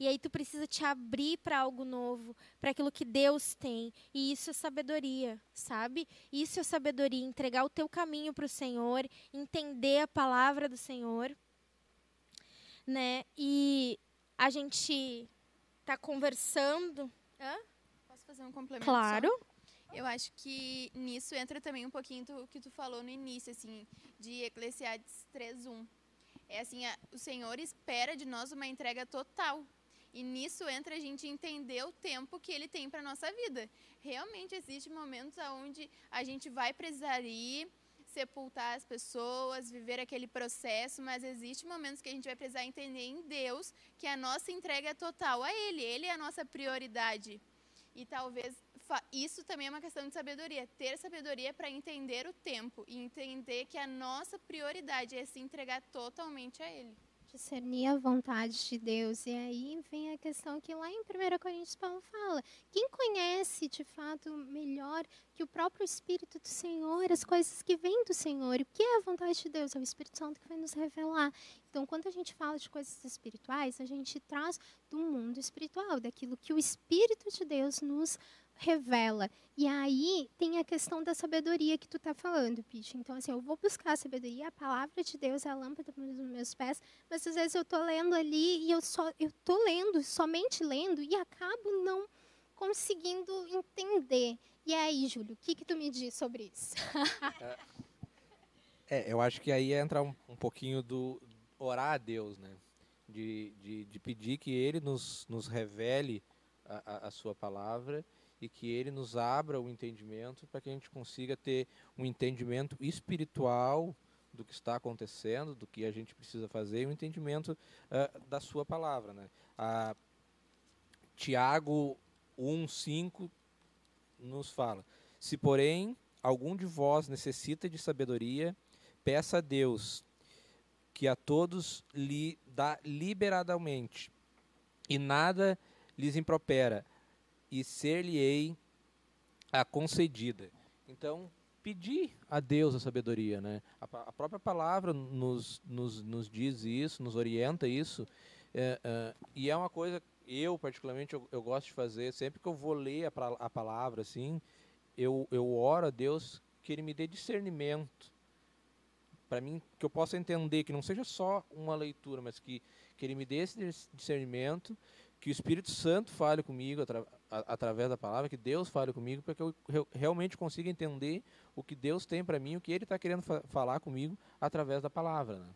E aí tu precisa te abrir para algo novo, para aquilo que Deus tem. E isso é sabedoria, sabe? Isso é sabedoria, entregar o teu caminho para o Senhor, entender a palavra do Senhor, né? E a gente está conversando. Hã? Posso fazer um complemento? Claro. Só? Eu acho que nisso entra também um pouquinho do que tu falou no início, assim, de Eclesiastes 3.1. É assim, a, o Senhor espera de nós uma entrega total. E nisso entra a gente entender o tempo que Ele tem para nossa vida. Realmente existem momentos onde a gente vai precisar ir, sepultar as pessoas, viver aquele processo, mas existem momentos que a gente vai precisar entender em Deus que a nossa entrega é total a Ele. Ele é a nossa prioridade. E talvez isso também é uma questão de sabedoria. Ter sabedoria para entender o tempo e entender que a nossa prioridade é se entregar totalmente a Ele. Discernir a vontade de Deus. E aí vem a questão que lá em 1 Coríntios Paulo fala: quem conhece de fato melhor que o próprio Espírito do Senhor, as coisas que vêm do Senhor? O que é a vontade de Deus? É o Espírito Santo que vai nos revelar. Então, quando a gente fala de coisas espirituais, a gente traz do mundo espiritual, daquilo que o Espírito de Deus nos revela. E aí tem a questão da sabedoria que tu tá falando, Pete. Então, assim, eu vou buscar a sabedoria, a palavra de Deus é a lâmpada dos meus pés, mas às vezes eu tô lendo ali e eu só eu tô lendo, somente lendo e acabo não conseguindo entender. E aí, Júlio, o que que tu me diz sobre isso? (laughs) é, eu acho que aí entra um, um pouquinho do orar a Deus, né? De, de, de pedir que Ele nos, nos revele a, a, a sua palavra e que ele nos abra o entendimento para que a gente consiga ter um entendimento espiritual do que está acontecendo, do que a gente precisa fazer, e um entendimento uh, da sua palavra. Né? A Tiago 1,5 nos fala: Se, porém, algum de vós necessita de sabedoria, peça a Deus, que a todos lhe dá liberadamente, e nada lhes impropera, e ser-lhe-ei a concedida. Então, pedir a Deus a sabedoria, né? A, a própria palavra nos, nos, nos, diz isso, nos orienta isso, é, é, e é uma coisa eu particularmente eu, eu, gosto de fazer sempre que eu vou ler a, a palavra assim, eu, eu oro a Deus que Ele me dê discernimento para mim que eu possa entender que não seja só uma leitura, mas que que Ele me dê esse discernimento que o Espírito Santo fale comigo atra através da palavra, que Deus fale comigo, para que eu realmente consiga entender o que Deus tem para mim, o que Ele está querendo fa falar comigo através da palavra. Né?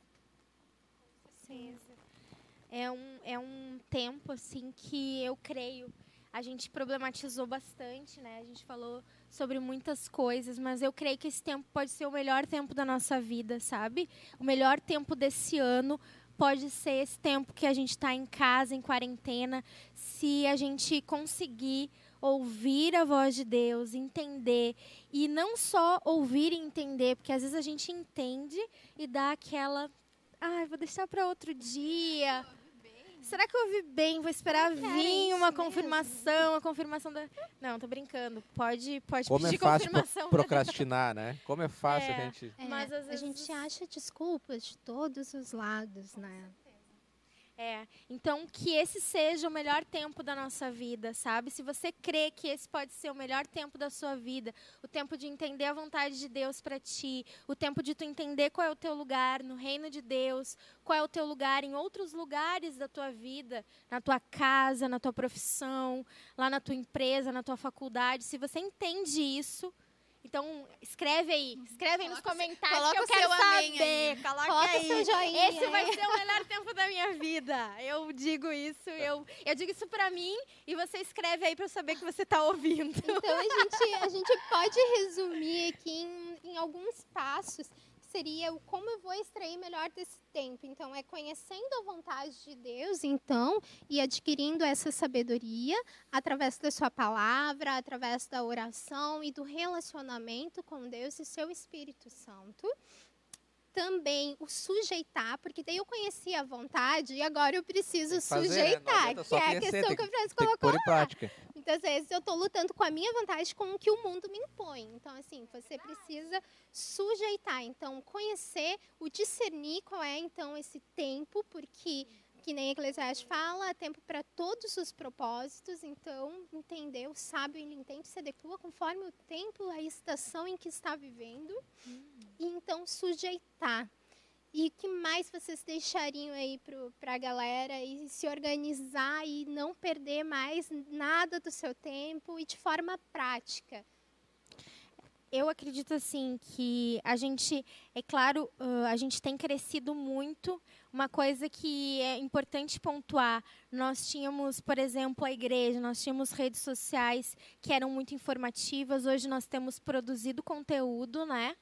É um, é um tempo assim que eu creio. A gente problematizou bastante, né? A gente falou sobre muitas coisas, mas eu creio que esse tempo pode ser o melhor tempo da nossa vida, sabe? O melhor tempo desse ano pode ser esse tempo que a gente está em casa, em quarentena, se a gente conseguir ouvir a voz de Deus, entender e não só ouvir e entender, porque às vezes a gente entende e dá aquela, ai, ah, vou deixar para outro dia. Será que eu ouvi bem? Vou esperar vir uma confirmação, a confirmação da. Não, tô brincando. Pode, pode Como é pedir é fácil confirmação. (laughs) procrastinar, né? Como é fácil é, a gente. É, Mas às vezes... a gente acha desculpas de todos os lados, né? É, então que esse seja o melhor tempo da nossa vida, sabe? Se você crê que esse pode ser o melhor tempo da sua vida, o tempo de entender a vontade de Deus para ti, o tempo de tu entender qual é o teu lugar no reino de Deus, qual é o teu lugar em outros lugares da tua vida, na tua casa, na tua profissão, lá na tua empresa, na tua faculdade, se você entende isso, então, escreve aí, escreve aí nos comentários coloca que eu quero saber. Coloca, coloca aí. Seu joinha. Esse vai ser o melhor tempo da minha vida. Eu digo isso, eu, eu digo isso pra mim e você escreve aí pra eu saber que você tá ouvindo. Então, a gente, a gente pode resumir aqui em, em alguns passos seria o como eu vou extrair melhor desse tempo. Então, é conhecendo a vontade de Deus, então, e adquirindo essa sabedoria através da sua palavra, através da oração e do relacionamento com Deus e seu Espírito Santo também o sujeitar, porque daí eu conheci a vontade e agora eu preciso fazer, né? sujeitar, né? que é a questão que, o Francisco colocou lá. Então, às vezes, eu estou lutando com a minha vontade com o que o mundo me impõe. Então, assim, você precisa sujeitar. Então, conhecer, o discernir qual é, então, esse tempo, porque que nem Eclesiastes fala, tempo para todos os propósitos, então entender, o sábio ele entende, se adequa conforme o tempo, a estação em que está vivendo, hum. e então sujeitar. E que mais vocês deixariam aí para a galera e se organizar e não perder mais nada do seu tempo e de forma prática? Eu acredito assim que a gente, é claro, a gente tem crescido muito uma coisa que é importante pontuar, nós tínhamos, por exemplo, a igreja, nós tínhamos redes sociais que eram muito informativas. Hoje nós temos produzido conteúdo, né?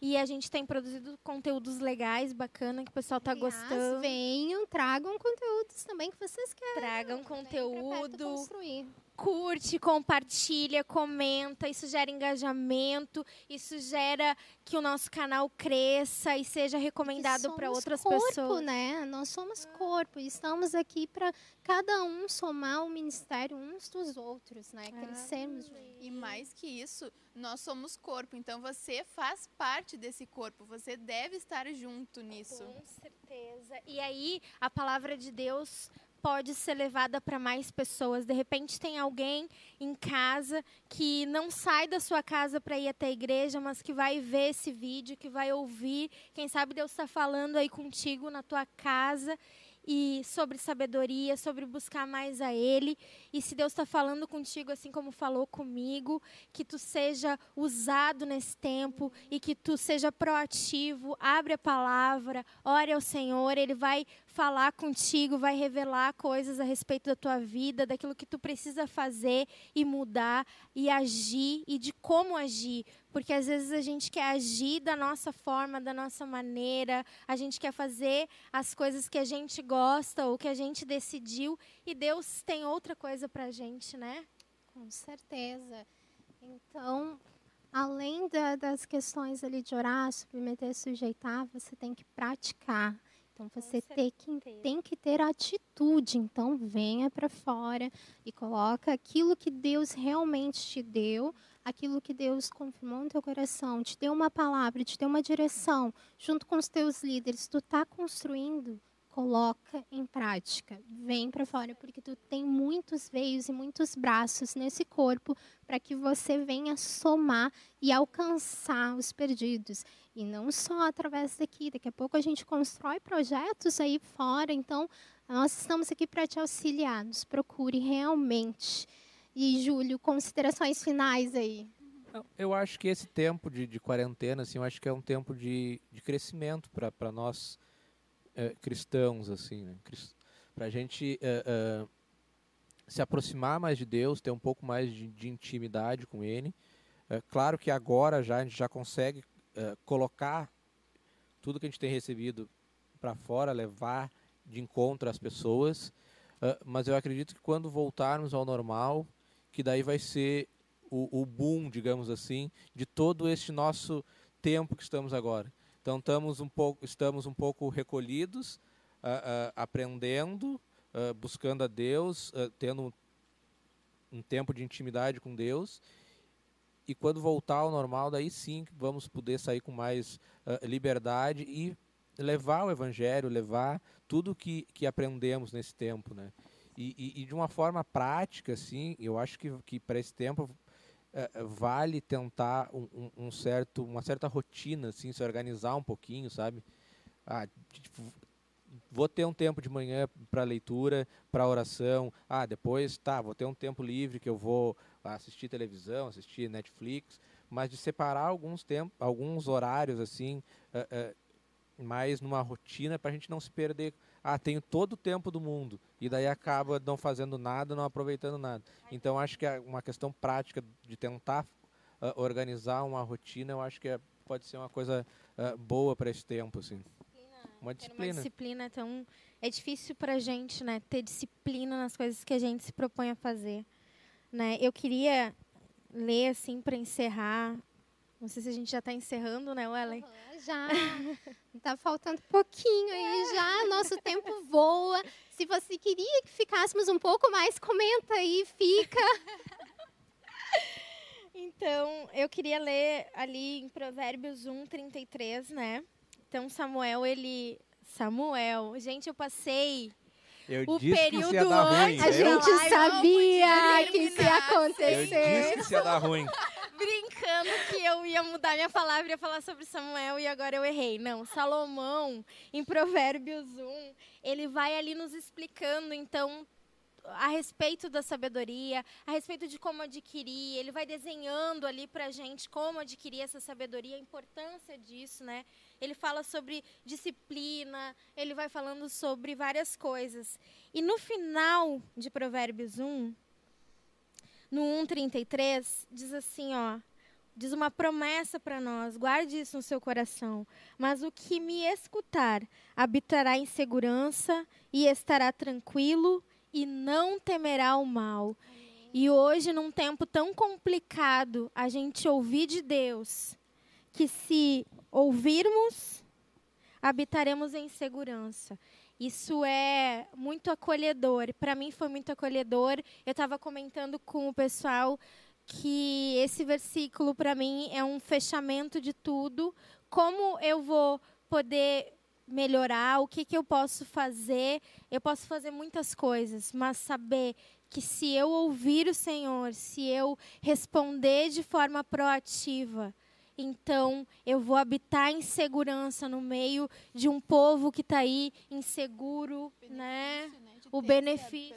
E a gente tem produzido conteúdos legais, bacana, que o pessoal está gostando. Venham, tragam conteúdos também que vocês querem. Tragam conteúdo. Construir curte, compartilha, comenta. Isso gera engajamento, isso gera que o nosso canal cresça e seja recomendado para outras corpo, pessoas. né? Nós somos corpo e estamos aqui para cada um somar o ministério uns dos outros, né? Ah, Crescermos. E mais que isso, nós somos corpo, então você faz parte desse corpo, você deve estar junto nisso. Com certeza. E aí, a palavra de Deus pode ser levada para mais pessoas. De repente tem alguém em casa que não sai da sua casa para ir até a igreja, mas que vai ver esse vídeo, que vai ouvir. Quem sabe Deus está falando aí contigo na tua casa e sobre sabedoria, sobre buscar mais a Ele. E se Deus está falando contigo, assim como falou comigo, que tu seja usado nesse tempo e que tu seja proativo, abre a palavra, ore ao Senhor, Ele vai falar contigo, vai revelar coisas a respeito da tua vida, daquilo que tu precisa fazer e mudar e agir e de como agir. Porque às vezes a gente quer agir da nossa forma, da nossa maneira, a gente quer fazer as coisas que a gente gosta ou que a gente decidiu e Deus tem outra coisa para a gente, né? Com certeza. Então, além da, das questões ali de orar, submeter, sujeitar, você tem que praticar. Então você tem que, tem que ter atitude. Então venha para fora e coloca aquilo que Deus realmente te deu, aquilo que Deus confirmou no teu coração, te deu uma palavra, te deu uma direção, junto com os teus líderes, tu está construindo coloca em prática. Vem para fora, porque tu tem muitos veios e muitos braços nesse corpo para que você venha somar e alcançar os perdidos. E não só através daqui, daqui a pouco a gente constrói projetos aí fora, então nós estamos aqui para te auxiliar. Nos procure realmente. E, Júlio, considerações finais aí. Eu acho que esse tempo de, de quarentena, assim, eu acho que é um tempo de, de crescimento para nós é, cristãos, assim, né? para a gente é, é, se aproximar mais de Deus, ter um pouco mais de, de intimidade com Ele. Claro que agora já a gente já consegue colocar tudo que a gente tem recebido para fora, levar de encontro às pessoas, mas eu acredito que quando voltarmos ao normal, que daí vai ser o, o boom, digamos assim, de todo este nosso tempo que estamos agora. Então estamos um pouco, estamos um pouco recolhidos, uh, uh, aprendendo, uh, buscando a Deus, tendo um, tempo de intimidade com Deus. E quando voltar ao normal, daí sim vamos poder sair com mais liberdade e levar o Evangelho, levar tudo que, que aprendemos nesse tempo, né? E, e, e de uma forma prática, assim, eu acho que, que para esse tempo é, é, vale tentar um, um, certo, uma certa rotina, assim, se organizar um pouquinho, sabe? Ah, tipo, vou ter um tempo de manhã para leitura, para oração. Ah, depois, tá, vou ter um tempo livre que eu vou assistir televisão, assistir Netflix, mas de separar alguns tempos, alguns horários assim, uh, uh, mais numa rotina para a gente não se perder ah, tenho todo o tempo do mundo e daí acaba não fazendo nada, não aproveitando nada. Então acho que é uma questão prática de tentar uh, organizar uma rotina, eu acho que é, pode ser uma coisa uh, boa para esse tempo, assim. Uma disciplina. Uma disciplina, então é difícil para a gente, né, ter disciplina nas coisas que a gente se propõe a fazer, né? Eu queria ler assim para encerrar. Não sei se a gente já está encerrando, né, Ellen? Uhum já. Tá faltando pouquinho aí já. Nosso tempo voa. Se você queria que ficássemos um pouco mais, comenta aí, fica. Então, eu queria ler ali em Provérbios 1, 33, né? Então, Samuel, ele. Samuel, gente, eu passei eu o disse período que ia dar ruim. A gente sabia que isso ia acontecer. Eu disse que isso ia dar ruim brincando que eu ia mudar minha palavra ia falar sobre Samuel e agora eu errei. Não, Salomão, em Provérbios 1, ele vai ali nos explicando, então, a respeito da sabedoria, a respeito de como adquirir, ele vai desenhando ali pra gente como adquirir essa sabedoria, a importância disso, né? Ele fala sobre disciplina, ele vai falando sobre várias coisas. E no final de Provérbios 1, no 1:33 diz assim, ó, diz uma promessa para nós, guarde isso no seu coração. Mas o que me escutar habitará em segurança e estará tranquilo e não temerá o mal. E hoje, num tempo tão complicado, a gente ouvir de Deus que se ouvirmos, habitaremos em segurança. Isso é muito acolhedor. Para mim foi muito acolhedor. Eu estava comentando com o pessoal que esse versículo para mim é um fechamento de tudo. Como eu vou poder melhorar, o que, que eu posso fazer. Eu posso fazer muitas coisas, mas saber que se eu ouvir o Senhor, se eu responder de forma proativa, então eu vou habitar em segurança no meio de um povo que está aí inseguro, benefício, né? né? O benefício.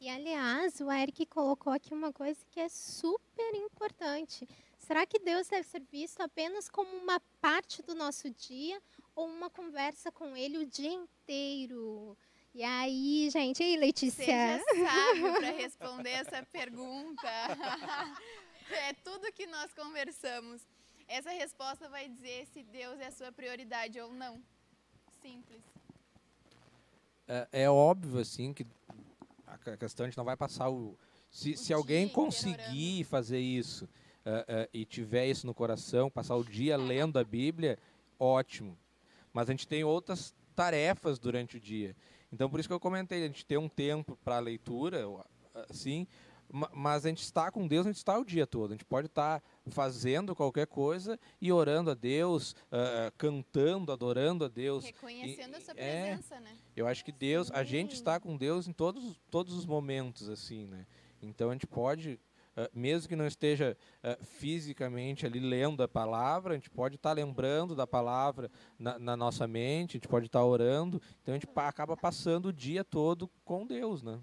E aliás, o Eric colocou aqui uma coisa que é super importante. Será que Deus deve ser visto apenas como uma parte do nosso dia ou uma conversa com Ele o dia inteiro? E aí, gente, e aí, Letícia? Seja sábio para responder essa pergunta. (laughs) (laughs) (laughs) é tudo que nós conversamos. Essa resposta vai dizer se Deus é a sua prioridade ou não. Simples. É, é óbvio, assim, que a questão a gente não vai passar o. Se, o se alguém conseguir fazer isso uh, uh, e tiver isso no coração, passar o dia lendo a Bíblia, ótimo. Mas a gente tem outras tarefas durante o dia. Então, por isso que eu comentei, a gente tem um tempo para leitura, assim, mas a gente está com Deus, a gente está o dia todo. A gente pode estar fazendo qualquer coisa e orando a Deus, uh, cantando, adorando a Deus. Reconhecendo e, a sua é, presença, né? Eu acho que Deus, a gente está com Deus em todos, todos os momentos, assim, né? Então a gente pode, uh, mesmo que não esteja uh, fisicamente ali lendo a palavra, a gente pode estar lembrando da palavra na, na, nossa mente, a gente pode estar orando. Então a gente acaba passando o dia todo com Deus, né?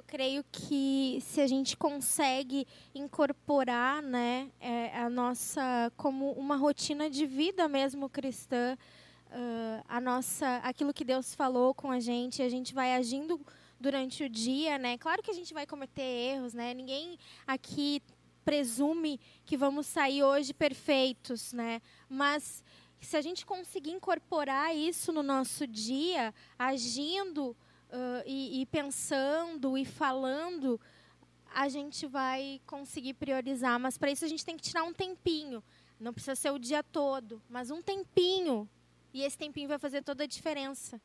Eu creio que se a gente consegue incorporar né, é, a nossa como uma rotina de vida mesmo cristã, uh, a nossa, aquilo que Deus falou com a gente, a gente vai agindo durante o dia, né? Claro que a gente vai cometer erros, né? Ninguém aqui presume que vamos sair hoje perfeitos, né? Mas se a gente conseguir incorporar isso no nosso dia, agindo uh, e, e pensando e falando, a gente vai conseguir priorizar. Mas para isso a gente tem que tirar um tempinho. Não precisa ser o dia todo, mas um tempinho. E esse tempinho vai fazer toda a diferença.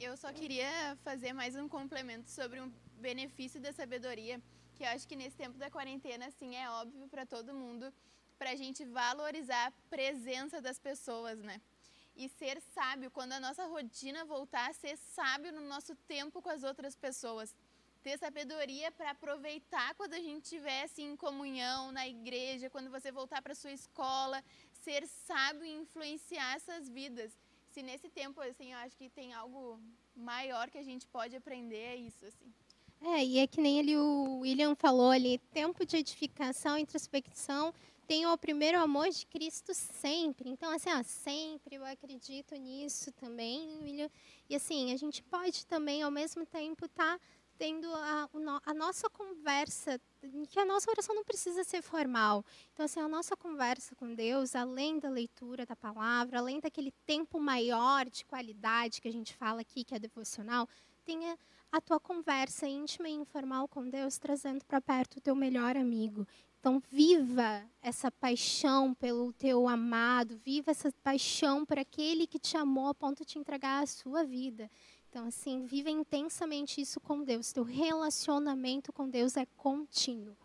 Eu só queria fazer mais um complemento sobre um benefício da sabedoria, que eu acho que nesse tempo da quarentena, assim, é óbvio para todo mundo, para a gente valorizar a presença das pessoas, né? E ser sábio quando a nossa rotina voltar a ser sábio no nosso tempo com as outras pessoas. Ter sabedoria para aproveitar quando a gente estiver assim, em comunhão, na igreja, quando você voltar para sua escola, ser sábio e influenciar essas vidas. Se nesse tempo, assim, eu acho que tem algo maior que a gente pode aprender, é isso, assim. É, e é que nem ele, o William falou ali, tempo de edificação, introspecção tenho o primeiro amor de Cristo sempre. Então, assim, ó, sempre eu acredito nisso também, William. E assim, a gente pode também, ao mesmo tempo, estar tá tendo a, a, nossa conversa, que a nossa oração não precisa ser formal. Então, assim, a nossa conversa com Deus, além da leitura da palavra, além daquele tempo maior de qualidade que a gente fala aqui, que é devocional, tenha a tua conversa íntima e informal com Deus, trazendo para perto o teu melhor amigo. Então, viva essa paixão pelo teu amado, viva essa paixão por aquele que te amou a ponto de te entregar a sua vida. Então, assim, viva intensamente isso com Deus. Teu relacionamento com Deus é contínuo.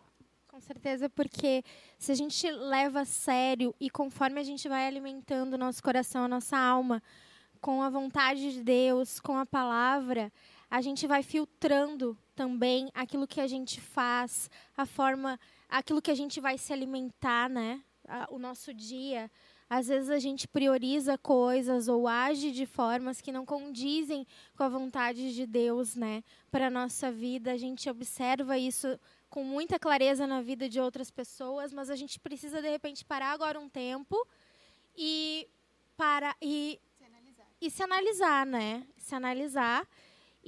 Com certeza, porque se a gente leva a sério e conforme a gente vai alimentando o nosso coração, a nossa alma, com a vontade de Deus, com a palavra, a gente vai filtrando também aquilo que a gente faz, a forma aquilo que a gente vai se alimentar, né? O nosso dia. Às vezes a gente prioriza coisas ou age de formas que não condizem com a vontade de Deus, né? Para a nossa vida. A gente observa isso com muita clareza na vida de outras pessoas, mas a gente precisa de repente parar agora um tempo e para e se analisar, e se analisar né? Se analisar.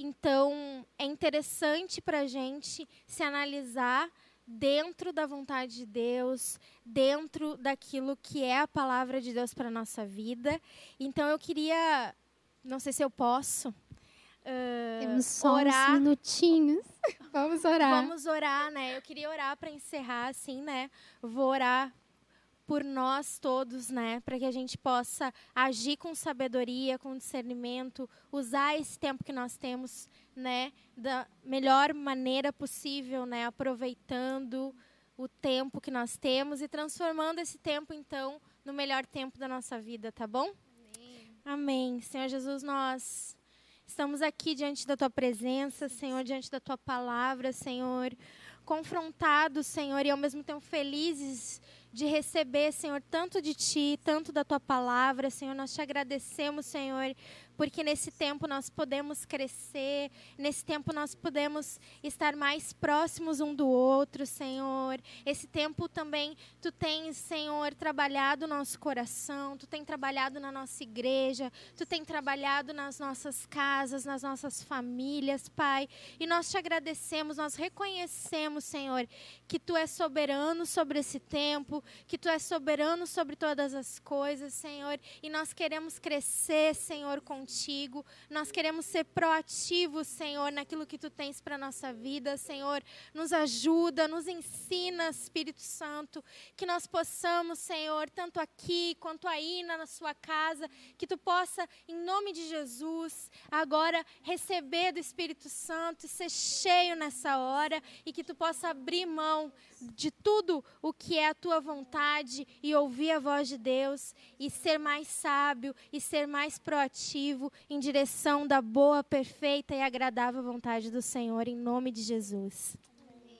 Então é interessante para a gente se analisar dentro da vontade de Deus, dentro daquilo que é a palavra de Deus para a nossa vida. Então eu queria, não sei se eu posso. Uh, Temos só orar. uns minutinhos. (laughs) Vamos orar. Vamos orar, né? Eu queria orar para encerrar, assim, né? Vou orar por nós todos, né, para que a gente possa agir com sabedoria, com discernimento, usar esse tempo que nós temos, né, da melhor maneira possível, né, aproveitando o tempo que nós temos e transformando esse tempo então no melhor tempo da nossa vida, tá bom? Amém. Amém. Senhor Jesus, nós estamos aqui diante da tua presença, Senhor, diante da tua palavra, Senhor, confrontados, Senhor, e ao mesmo tempo felizes de receber, Senhor, tanto de ti, tanto da tua palavra, Senhor. Nós te agradecemos, Senhor, porque nesse tempo nós podemos crescer, nesse tempo nós podemos estar mais próximos um do outro, Senhor. Esse tempo também tu tens, Senhor, trabalhado no nosso coração, tu tem trabalhado na nossa igreja, tu tem trabalhado nas nossas casas, nas nossas famílias, Pai. E nós te agradecemos, nós reconhecemos, Senhor, que tu és soberano sobre esse tempo, que tu és soberano sobre todas as coisas, Senhor, e nós queremos crescer, Senhor, contigo contigo. Nós queremos ser proativos, Senhor, naquilo que tu tens para nossa vida. Senhor, nos ajuda, nos ensina, Espírito Santo, que nós possamos, Senhor, tanto aqui quanto aí na sua casa, que tu possa, em nome de Jesus, agora receber do Espírito Santo e ser cheio nessa hora e que tu possa abrir mão de tudo o que é a tua vontade e ouvir a voz de Deus e ser mais sábio e ser mais proativo em direção da boa, perfeita e agradável vontade do Senhor, em nome de Jesus.